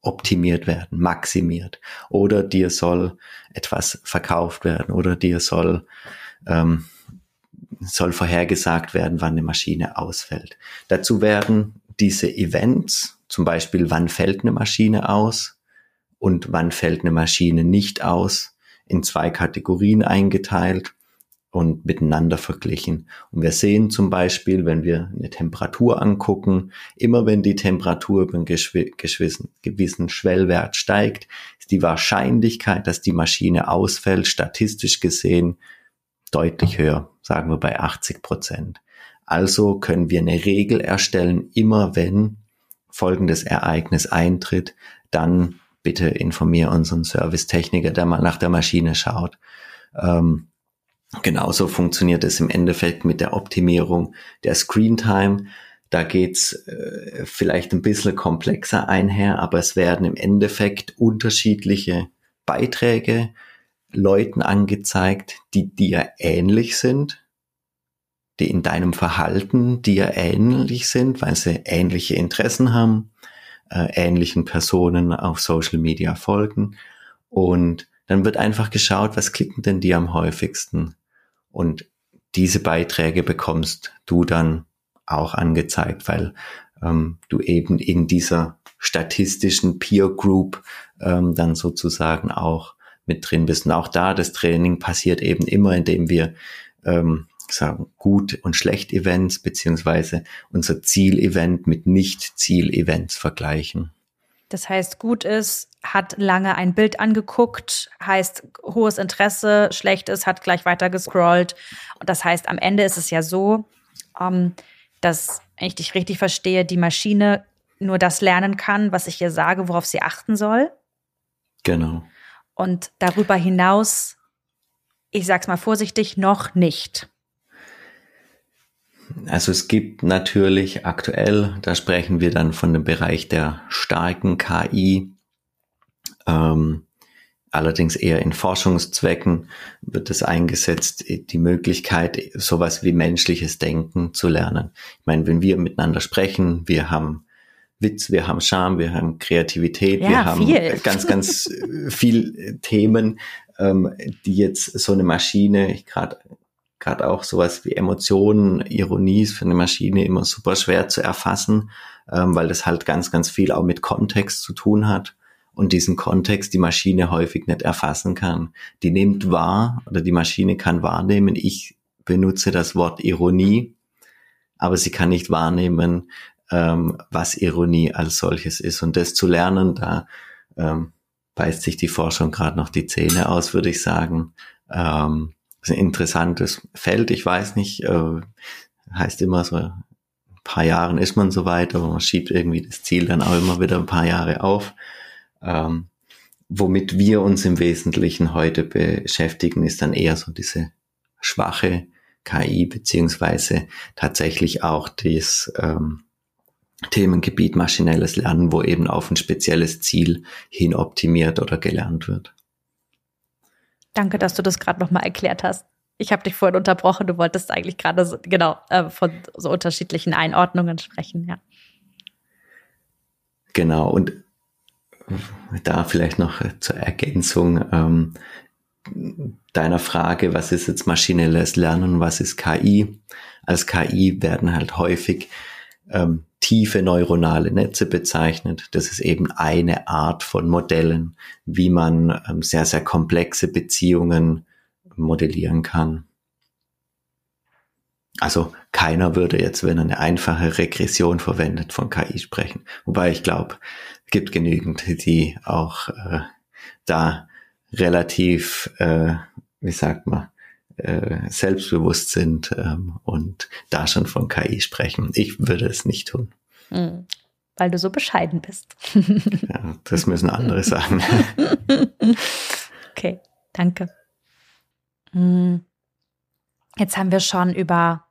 optimiert werden, maximiert. Oder dir soll etwas verkauft werden oder dir soll ähm, soll vorhergesagt werden, wann eine Maschine ausfällt. Dazu werden diese Events, zum Beispiel wann fällt eine Maschine aus und wann fällt eine Maschine nicht aus, in zwei Kategorien eingeteilt und miteinander verglichen. Und wir sehen zum Beispiel, wenn wir eine Temperatur angucken, immer wenn die Temperatur über einen gewissen Schwellwert steigt, ist die Wahrscheinlichkeit, dass die Maschine ausfällt, statistisch gesehen deutlich höher, sagen wir bei 80 Prozent. Also können wir eine Regel erstellen, immer wenn folgendes Ereignis eintritt, dann bitte informier unseren Servicetechniker, der mal nach der Maschine schaut. Ähm, genauso funktioniert es im Endeffekt mit der Optimierung der Screen Time. Da geht's äh, vielleicht ein bisschen komplexer einher, aber es werden im Endeffekt unterschiedliche Beiträge Leuten angezeigt, die dir ähnlich sind, die in deinem Verhalten dir ähnlich sind, weil sie ähnliche Interessen haben, äh, ähnlichen Personen auf Social Media folgen. Und dann wird einfach geschaut, was klicken denn die am häufigsten? Und diese Beiträge bekommst du dann auch angezeigt, weil ähm, du eben in dieser statistischen Peer Group ähm, dann sozusagen auch mit drin bist. Und auch da, das Training passiert eben immer, indem wir ähm, sagen, gut und schlecht Events beziehungsweise unser Zielevent mit Nicht-Ziel-Events vergleichen. Das heißt, gut ist, hat lange ein Bild angeguckt, heißt hohes Interesse, schlecht ist, hat gleich weiter gescrollt. Und das heißt, am Ende ist es ja so, ähm, dass, wenn ich dich richtig verstehe, die Maschine nur das lernen kann, was ich ihr sage, worauf sie achten soll. Genau. Und darüber hinaus, ich sag's mal vorsichtig, noch nicht. Also es gibt natürlich aktuell, da sprechen wir dann von dem Bereich der starken KI, ähm, allerdings eher in Forschungszwecken wird es eingesetzt, die Möglichkeit, sowas wie menschliches Denken zu lernen. Ich meine, wenn wir miteinander sprechen, wir haben Witz, wir haben Charme, wir haben Kreativität, ja, wir haben viel. ganz, ganz viel Themen, ähm, die jetzt so eine Maschine, ich gerade gerade auch sowas wie Emotionen, Ironie ist für eine Maschine immer super schwer zu erfassen, ähm, weil das halt ganz, ganz viel auch mit Kontext zu tun hat und diesen Kontext die Maschine häufig nicht erfassen kann. Die nimmt wahr oder die Maschine kann wahrnehmen, ich benutze das Wort Ironie, aber sie kann nicht wahrnehmen, ähm, was Ironie als solches ist. Und das zu lernen, da ähm, beißt sich die Forschung gerade noch die Zähne aus, würde ich sagen. Ähm, ein interessantes Feld. Ich weiß nicht, äh, heißt immer so, ein paar Jahren ist man soweit, aber man schiebt irgendwie das Ziel dann auch immer wieder ein paar Jahre auf. Ähm, womit wir uns im Wesentlichen heute beschäftigen, ist dann eher so diese schwache KI, beziehungsweise tatsächlich auch das ähm, Themengebiet maschinelles Lernen, wo eben auf ein spezielles Ziel hin optimiert oder gelernt wird. Danke, dass du das gerade nochmal erklärt hast. Ich habe dich vorhin unterbrochen. Du wolltest eigentlich gerade so, genau äh, von so unterschiedlichen Einordnungen sprechen, ja. Genau. Und da vielleicht noch zur Ergänzung ähm, deiner Frage, was ist jetzt maschinelles Lernen, was ist KI? Als KI werden halt häufig ähm, tiefe neuronale Netze bezeichnet. Das ist eben eine Art von Modellen, wie man ähm, sehr, sehr komplexe Beziehungen modellieren kann. Also keiner würde jetzt, wenn er eine einfache Regression verwendet, von KI sprechen. Wobei ich glaube, es gibt genügend, die auch äh, da relativ, äh, wie sagt man, äh, selbstbewusst sind ähm, und da schon von KI sprechen. Ich würde es nicht tun. Mhm. Weil du so bescheiden bist. ja, das müssen andere sagen. okay, danke. Hm. Jetzt haben wir schon über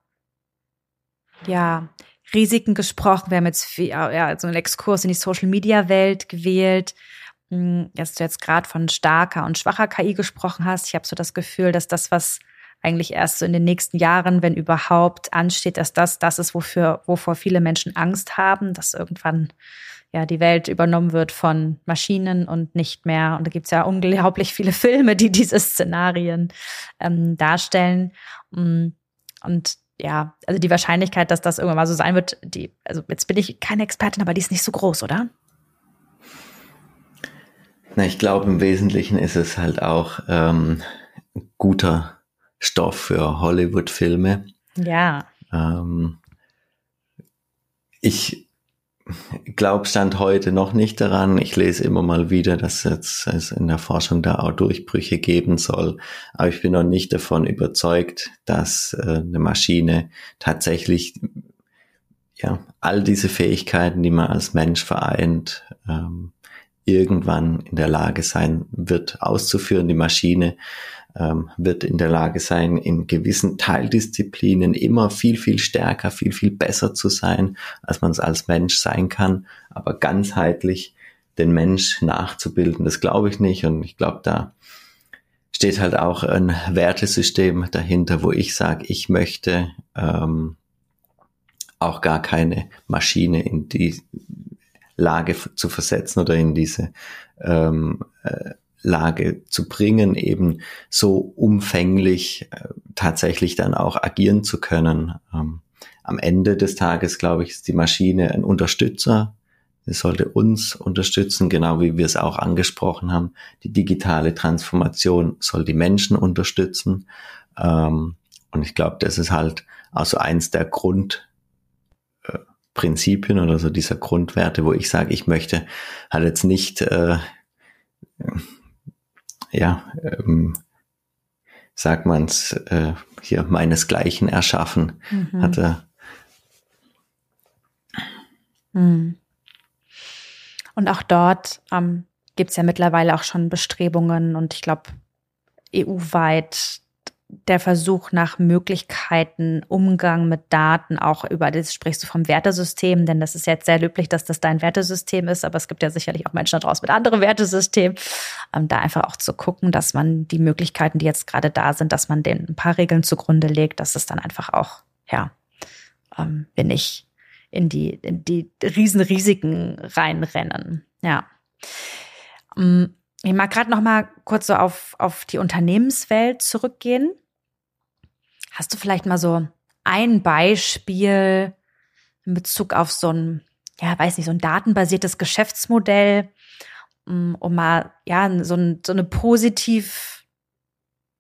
ja, Risiken gesprochen. Wir haben jetzt viel, ja, so einen Exkurs in die Social Media Welt gewählt. Hm, dass du jetzt gerade von starker und schwacher KI gesprochen hast. Ich habe so das Gefühl, dass das, was eigentlich erst so in den nächsten Jahren, wenn überhaupt, ansteht, dass das das ist, wofür, wovor viele Menschen Angst haben, dass irgendwann ja die Welt übernommen wird von Maschinen und nicht mehr. Und da gibt's ja unglaublich viele Filme, die diese Szenarien ähm, darstellen. Mm, und ja, also die Wahrscheinlichkeit, dass das irgendwann mal so sein wird, die, also jetzt bin ich keine Expertin, aber die ist nicht so groß, oder? Na, ich glaube, im Wesentlichen ist es halt auch ähm, guter Stoff für Hollywood-Filme. Ja. Ähm, ich glaube, stand heute noch nicht daran. Ich lese immer mal wieder, dass jetzt es in der Forschung da auch Durchbrüche geben soll. Aber ich bin noch nicht davon überzeugt, dass äh, eine Maschine tatsächlich ja, all diese Fähigkeiten, die man als Mensch vereint, ähm, irgendwann in der Lage sein wird auszuführen. Die Maschine wird in der Lage sein, in gewissen Teildisziplinen immer viel, viel stärker, viel, viel besser zu sein, als man es als Mensch sein kann. Aber ganzheitlich den Mensch nachzubilden, das glaube ich nicht. Und ich glaube, da steht halt auch ein Wertesystem dahinter, wo ich sage, ich möchte ähm, auch gar keine Maschine in die Lage zu versetzen oder in diese ähm, äh, Lage zu bringen, eben so umfänglich äh, tatsächlich dann auch agieren zu können. Ähm, am Ende des Tages, glaube ich, ist die Maschine ein Unterstützer. Sie sollte uns unterstützen, genau wie wir es auch angesprochen haben. Die digitale Transformation soll die Menschen unterstützen. Ähm, und ich glaube, das ist halt also eins der Grundprinzipien äh, oder so dieser Grundwerte, wo ich sage, ich möchte halt jetzt nicht, äh, ja, ähm, sagt man's, äh, hier meinesgleichen erschaffen, mhm. hatte. Mhm. Und auch dort ähm, gibt es ja mittlerweile auch schon Bestrebungen und ich glaube EU-weit der Versuch nach Möglichkeiten, Umgang mit Daten, auch über das sprichst du vom Wertesystem, denn das ist jetzt sehr löblich, dass das dein Wertesystem ist, aber es gibt ja sicherlich auch Menschen da draußen mit anderen Wertesystemen, ähm, da einfach auch zu gucken, dass man die Möglichkeiten, die jetzt gerade da sind, dass man denen ein paar Regeln zugrunde legt, dass es dann einfach auch, ja, ähm, wir nicht in die, in die Riesenrisiken reinrennen. Ja. Ähm, ich mag gerade noch mal kurz so auf, auf die Unternehmenswelt zurückgehen. Hast du vielleicht mal so ein Beispiel in Bezug auf so ein, ja, weiß nicht, so ein datenbasiertes Geschäftsmodell, mm, um mal, ja, so, ein, so eine positiv,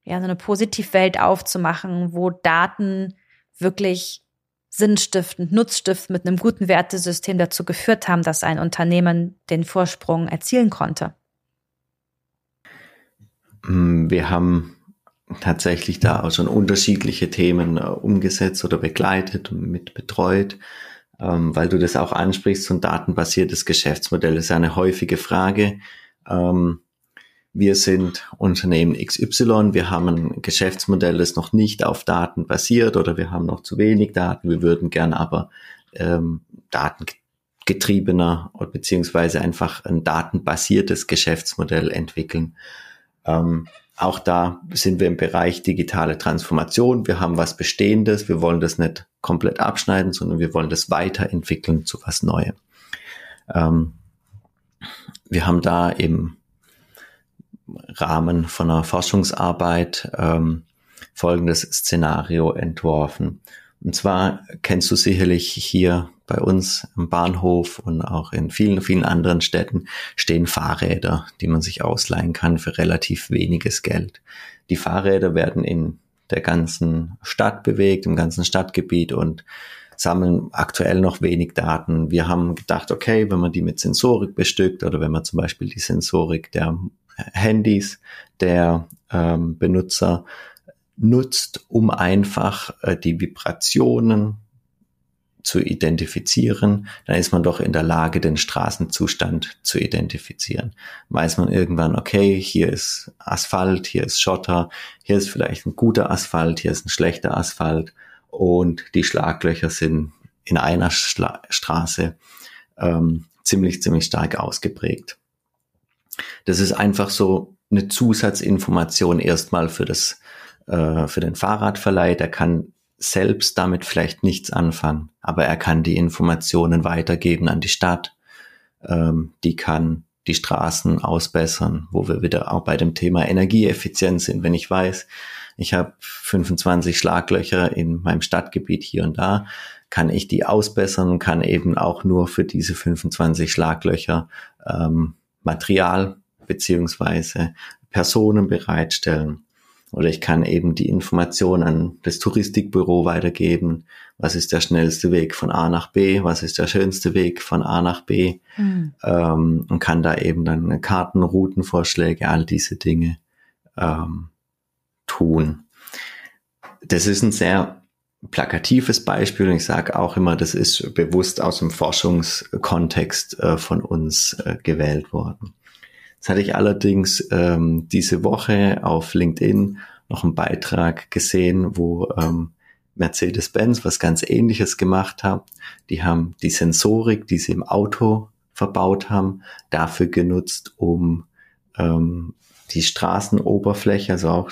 ja, so eine Positivwelt aufzumachen, wo Daten wirklich sinnstiftend, nutzstiftend mit einem guten Wertesystem dazu geführt haben, dass ein Unternehmen den Vorsprung erzielen konnte? Mm, wir haben tatsächlich da auch schon unterschiedliche Themen äh, umgesetzt oder begleitet und mit betreut, ähm, weil du das auch ansprichst, so ein datenbasiertes Geschäftsmodell ist eine häufige Frage. Ähm, wir sind Unternehmen XY, wir haben ein Geschäftsmodell, das noch nicht auf Daten basiert oder wir haben noch zu wenig Daten, wir würden gern aber ähm, datengetriebener beziehungsweise einfach ein datenbasiertes Geschäftsmodell entwickeln. Ähm, auch da sind wir im Bereich digitale Transformation. Wir haben was Bestehendes. Wir wollen das nicht komplett abschneiden, sondern wir wollen das weiterentwickeln zu was Neuem. Ähm, wir haben da im Rahmen von einer Forschungsarbeit ähm, folgendes Szenario entworfen. Und zwar kennst du sicherlich hier bei uns am Bahnhof und auch in vielen, vielen anderen Städten stehen Fahrräder, die man sich ausleihen kann für relativ weniges Geld. Die Fahrräder werden in der ganzen Stadt bewegt, im ganzen Stadtgebiet und sammeln aktuell noch wenig Daten. Wir haben gedacht, okay, wenn man die mit Sensorik bestückt oder wenn man zum Beispiel die Sensorik der Handys der ähm, Benutzer nutzt, um einfach äh, die Vibrationen zu identifizieren, dann ist man doch in der Lage, den Straßenzustand zu identifizieren. Weiß man irgendwann, okay, hier ist Asphalt, hier ist Schotter, hier ist vielleicht ein guter Asphalt, hier ist ein schlechter Asphalt und die Schlaglöcher sind in einer Schla Straße ähm, ziemlich, ziemlich stark ausgeprägt. Das ist einfach so eine Zusatzinformation erstmal für das äh, für den Fahrradverleih, der kann selbst damit vielleicht nichts anfangen, aber er kann die Informationen weitergeben an die Stadt, ähm, die kann die Straßen ausbessern, wo wir wieder auch bei dem Thema Energieeffizienz sind. Wenn ich weiß, ich habe 25 Schlaglöcher in meinem Stadtgebiet hier und da, kann ich die ausbessern kann eben auch nur für diese 25 Schlaglöcher ähm, Material beziehungsweise Personen bereitstellen. Oder ich kann eben die Information an das Touristikbüro weitergeben. Was ist der schnellste Weg von A nach B? Was ist der schönste Weg von A nach B? Mhm. Ähm, und kann da eben dann Karten, Routenvorschläge, all diese Dinge ähm, tun. Das ist ein sehr plakatives Beispiel und ich sage auch immer, das ist bewusst aus dem Forschungskontext äh, von uns äh, gewählt worden. Jetzt hatte ich allerdings ähm, diese Woche auf LinkedIn noch einen Beitrag gesehen, wo ähm, Mercedes-Benz was ganz ähnliches gemacht hat. Die haben die Sensorik, die sie im Auto verbaut haben, dafür genutzt, um ähm, die Straßenoberfläche, also auch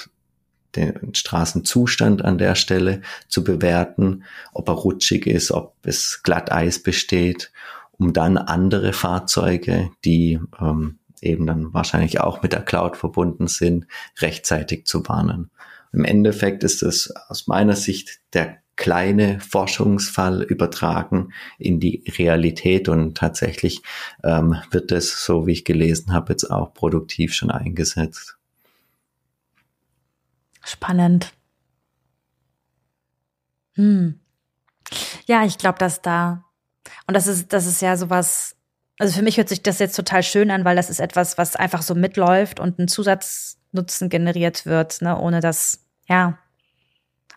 den Straßenzustand an der Stelle zu bewerten, ob er rutschig ist, ob es Glatteis besteht, um dann andere Fahrzeuge, die ähm, eben dann wahrscheinlich auch mit der Cloud verbunden sind, rechtzeitig zu warnen. Im Endeffekt ist es aus meiner Sicht der kleine Forschungsfall übertragen in die Realität und tatsächlich ähm, wird das, so wie ich gelesen habe, jetzt auch produktiv schon eingesetzt. Spannend. Hm. Ja, ich glaube, dass da, und das ist, das ist ja sowas, also für mich hört sich das jetzt total schön an, weil das ist etwas, was einfach so mitläuft und ein Zusatznutzen generiert wird, ne, ohne dass, ja,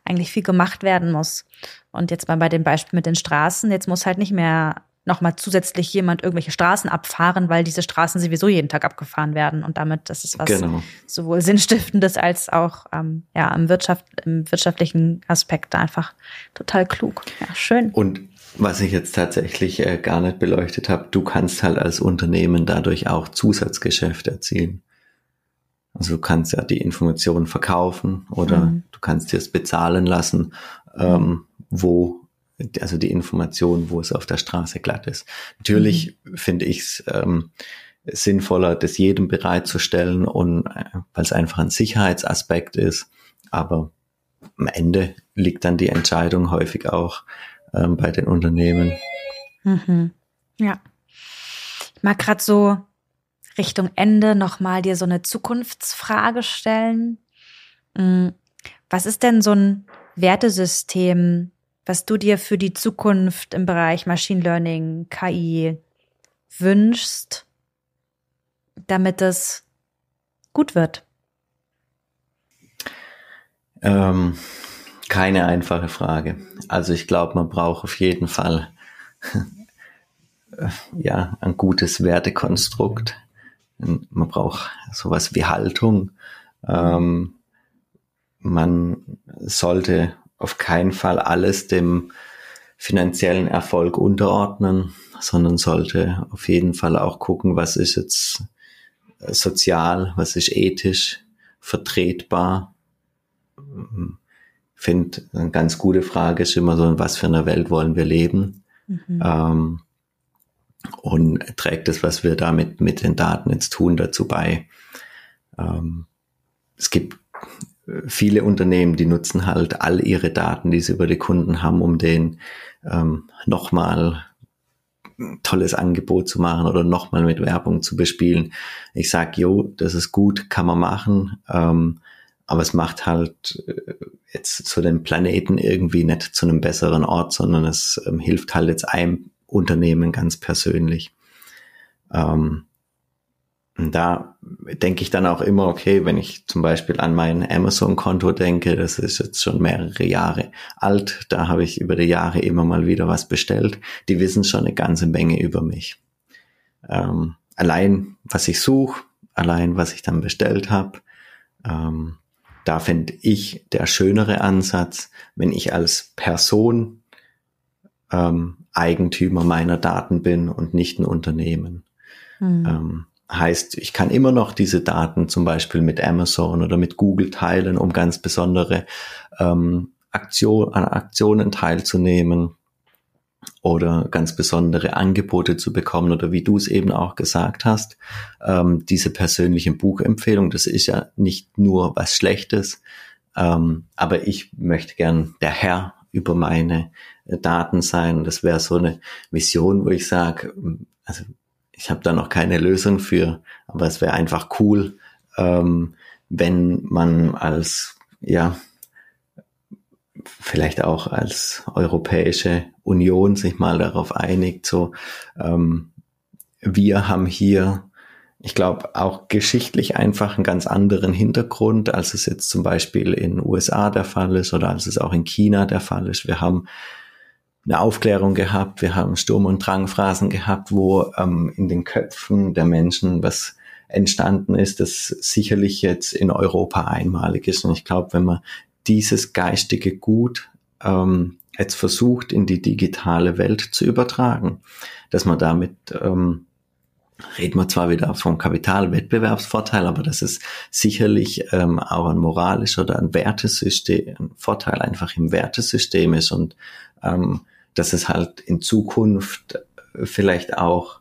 eigentlich viel gemacht werden muss. Und jetzt mal bei dem Beispiel mit den Straßen, jetzt muss halt nicht mehr nochmal zusätzlich jemand irgendwelche Straßen abfahren, weil diese Straßen sowieso jeden Tag abgefahren werden. Und damit, das ist was genau. sowohl Sinnstiftendes als auch ähm, ja, im, Wirtschaft, im wirtschaftlichen Aspekt einfach total klug. Ja, schön. Und was ich jetzt tatsächlich äh, gar nicht beleuchtet habe, du kannst halt als Unternehmen dadurch auch Zusatzgeschäft erzielen. Also du kannst ja die Informationen verkaufen oder mhm. du kannst dir es bezahlen lassen, ähm, wo also die Information, wo es auf der Straße glatt ist. Natürlich mhm. finde ich es ähm, sinnvoller, das jedem bereitzustellen und äh, weil es einfach ein Sicherheitsaspekt ist. Aber am Ende liegt dann die Entscheidung häufig auch ähm, bei den Unternehmen. Mhm. Ja. Ich mag gerade so Richtung Ende nochmal dir so eine Zukunftsfrage stellen. Mm, was ist denn so ein Wertesystem, was du dir für die Zukunft im Bereich Machine Learning, KI wünschst, damit es gut wird? Ähm, keine einfache Frage. Also ich glaube, man braucht auf jeden Fall ja ein gutes Wertekonstrukt. Man braucht sowas wie Haltung. Ähm, man sollte auf keinen Fall alles dem finanziellen Erfolg unterordnen, sondern sollte auf jeden Fall auch gucken, was ist jetzt sozial, was ist ethisch verträgbar. Ich finde, eine ganz gute Frage ist immer so, in was für einer Welt wollen wir leben? Mhm. Ähm, und trägt das, was wir damit mit den Daten jetzt tun, dazu bei? Ähm, es gibt viele Unternehmen, die nutzen halt all ihre Daten, die sie über die Kunden haben, um den ähm, nochmal tolles Angebot zu machen oder nochmal mit Werbung zu bespielen. Ich sag, jo, das ist gut, kann man machen, ähm, aber es macht halt äh, jetzt zu dem Planeten irgendwie nicht zu einem besseren Ort, sondern es ähm, hilft halt jetzt einem Unternehmen ganz persönlich. Ähm, und da denke ich dann auch immer, okay, wenn ich zum Beispiel an mein Amazon-Konto denke, das ist jetzt schon mehrere Jahre alt, da habe ich über die Jahre immer mal wieder was bestellt. Die wissen schon eine ganze Menge über mich. Ähm, allein, was ich suche, allein, was ich dann bestellt habe, ähm, da finde ich der schönere Ansatz, wenn ich als Person ähm, Eigentümer meiner Daten bin und nicht ein Unternehmen. Mhm. Ähm, heißt, ich kann immer noch diese Daten zum Beispiel mit Amazon oder mit Google teilen, um ganz besondere ähm, Aktion, an Aktionen teilzunehmen oder ganz besondere Angebote zu bekommen oder wie du es eben auch gesagt hast, ähm, diese persönliche Buchempfehlung, das ist ja nicht nur was Schlechtes, ähm, aber ich möchte gern der Herr über meine Daten sein. Das wäre so eine Vision, wo ich sage, also ich habe da noch keine Lösung für, aber es wäre einfach cool, ähm, wenn man als, ja, vielleicht auch als Europäische Union sich mal darauf einigt, so, ähm, wir haben hier, ich glaube, auch geschichtlich einfach einen ganz anderen Hintergrund, als es jetzt zum Beispiel in USA der Fall ist oder als es auch in China der Fall ist. Wir haben eine Aufklärung gehabt, wir haben Sturm- und Drangphrasen gehabt, wo ähm, in den Köpfen der Menschen was entstanden ist, das sicherlich jetzt in Europa einmalig ist. Und ich glaube, wenn man dieses geistige Gut ähm, jetzt versucht, in die digitale Welt zu übertragen, dass man damit ähm, reden wir zwar wieder vom Kapitalwettbewerbsvorteil, aber das ist sicherlich ähm, auch ein moralischer oder ein Wertesystem, ein Vorteil einfach im Wertesystem ist und ähm, dass es halt in Zukunft vielleicht auch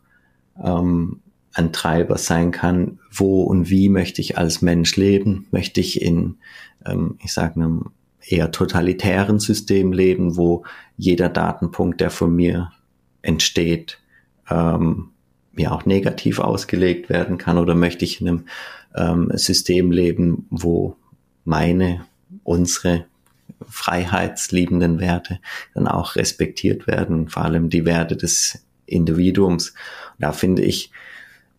ähm, ein Treiber sein kann, wo und wie möchte ich als Mensch leben? Möchte ich in, ähm, ich sage, einem eher totalitären System leben, wo jeder Datenpunkt, der von mir entsteht, ähm, ja auch negativ ausgelegt werden kann oder möchte ich in einem ähm, System leben, wo meine, unsere freiheitsliebenden Werte dann auch respektiert werden, vor allem die Werte des Individuums. Da finde ich,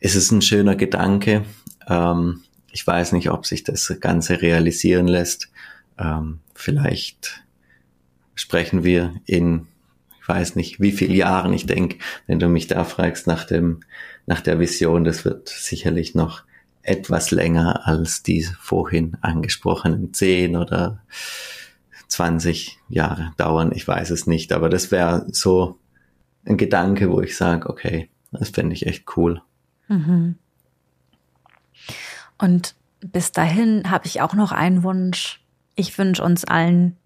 ist es ein schöner Gedanke. Ähm, ich weiß nicht, ob sich das Ganze realisieren lässt. Ähm, vielleicht sprechen wir in, ich weiß nicht, wie viele Jahren. Ich denke, wenn du mich da fragst nach dem, nach der Vision, das wird sicherlich noch etwas länger als die vorhin angesprochenen zehn oder 20 Jahre dauern. Ich weiß es nicht, aber das wäre so ein Gedanke, wo ich sage, okay, das fände ich echt cool. Mhm. Und bis dahin habe ich auch noch einen Wunsch. Ich wünsche uns allen,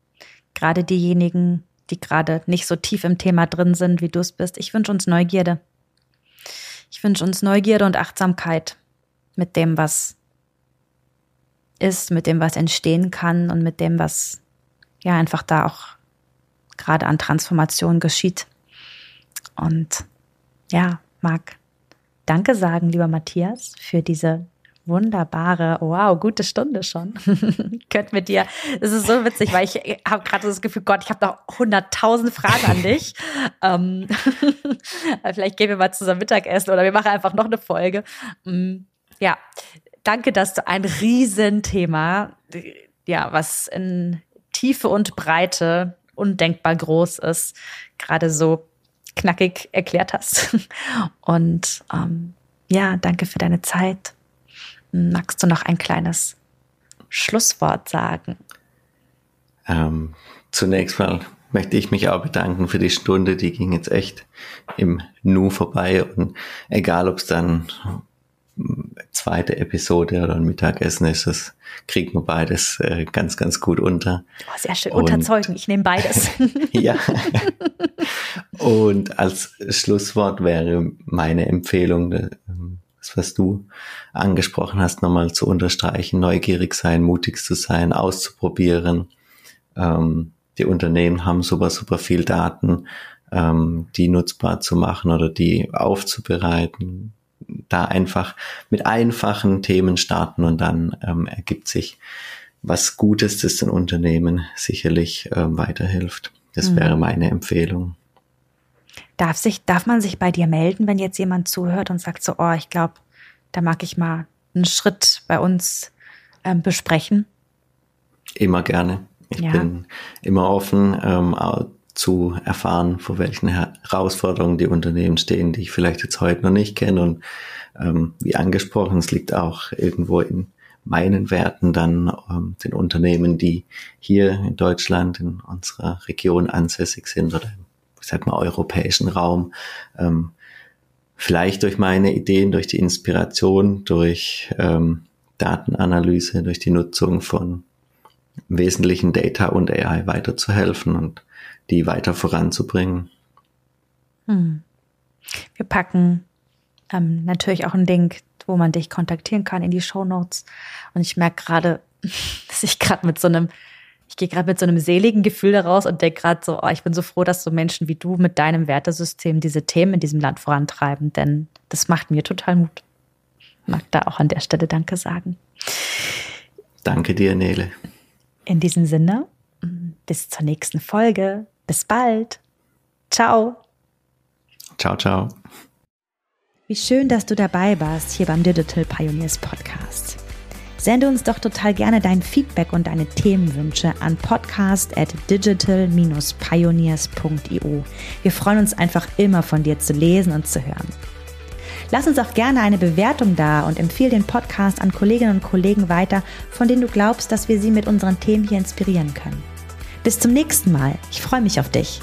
gerade diejenigen, die gerade nicht so tief im Thema drin sind, wie du es bist, ich wünsche uns Neugierde. Ich wünsche uns Neugierde und Achtsamkeit mit dem, was ist, mit dem, was entstehen kann und mit dem, was ja einfach da auch gerade an Transformation geschieht. Und ja, mag Danke sagen, lieber Matthias, für diese wunderbare, wow, gute Stunde schon. ich könnte mit dir, es ist so witzig, weil ich habe gerade das Gefühl, Gott, ich habe noch hunderttausend Fragen an dich. ähm, vielleicht gehen wir mal zusammen Mittagessen oder wir machen einfach noch eine Folge. Mm, ja, danke, dass du ein Riesenthema, ja, was in Tiefe und Breite undenkbar groß ist, gerade so knackig erklärt hast. Und ähm, ja, danke für deine Zeit. Magst du noch ein kleines Schlusswort sagen? Ähm, zunächst mal möchte ich mich auch bedanken für die Stunde. Die ging jetzt echt im Nu vorbei. Und egal, ob es dann zweite Episode oder ein Mittagessen ist, das kriegt man beides äh, ganz, ganz gut unter. Oh, sehr schön, und, unterzeugen, ich nehme beides. ja. Und als Schlusswort wäre meine Empfehlung, äh, das, was du angesprochen hast, nochmal zu unterstreichen, neugierig sein, mutig zu sein, auszuprobieren. Ähm, die Unternehmen haben super, super viel Daten, ähm, die nutzbar zu machen oder die aufzubereiten, da einfach mit einfachen Themen starten und dann ähm, ergibt sich was Gutes, das den Unternehmen sicherlich ähm, weiterhilft. Das mhm. wäre meine Empfehlung. Darf, sich, darf man sich bei dir melden, wenn jetzt jemand zuhört und sagt so, oh, ich glaube, da mag ich mal einen Schritt bei uns ähm, besprechen? Immer gerne. Ich ja. bin immer offen, ähm, zu erfahren, vor welchen Herausforderungen die Unternehmen stehen, die ich vielleicht jetzt heute noch nicht kenne. Und ähm, wie angesprochen, es liegt auch irgendwo in meinen Werten dann ähm, den Unternehmen, die hier in Deutschland, in unserer Region ansässig sind oder im, ich sag mal, europäischen Raum, ähm, vielleicht durch meine Ideen, durch die Inspiration, durch ähm, Datenanalyse, durch die Nutzung von wesentlichen Data und AI weiterzuhelfen und die weiter voranzubringen. Hm. Wir packen ähm, natürlich auch einen Link, wo man dich kontaktieren kann in die Show Notes. Und ich merke gerade, dass ich gerade mit so einem, ich gehe gerade mit so einem seligen Gefühl daraus und denke gerade so, oh, ich bin so froh, dass so Menschen wie du mit deinem Wertesystem diese Themen in diesem Land vorantreiben, denn das macht mir total Mut. Ich mag da auch an der Stelle Danke sagen. Danke dir, Nele. In diesem Sinne, bis zur nächsten Folge. Bis bald. Ciao. Ciao, ciao. Wie schön, dass du dabei warst hier beim Digital Pioneers Podcast. Sende uns doch total gerne dein Feedback und deine Themenwünsche an podcast at digital-pioneers.io. Wir freuen uns einfach immer von dir zu lesen und zu hören. Lass uns auch gerne eine Bewertung da und empfehle den Podcast an Kolleginnen und Kollegen weiter, von denen du glaubst, dass wir sie mit unseren Themen hier inspirieren können. Bis zum nächsten Mal. Ich freue mich auf dich.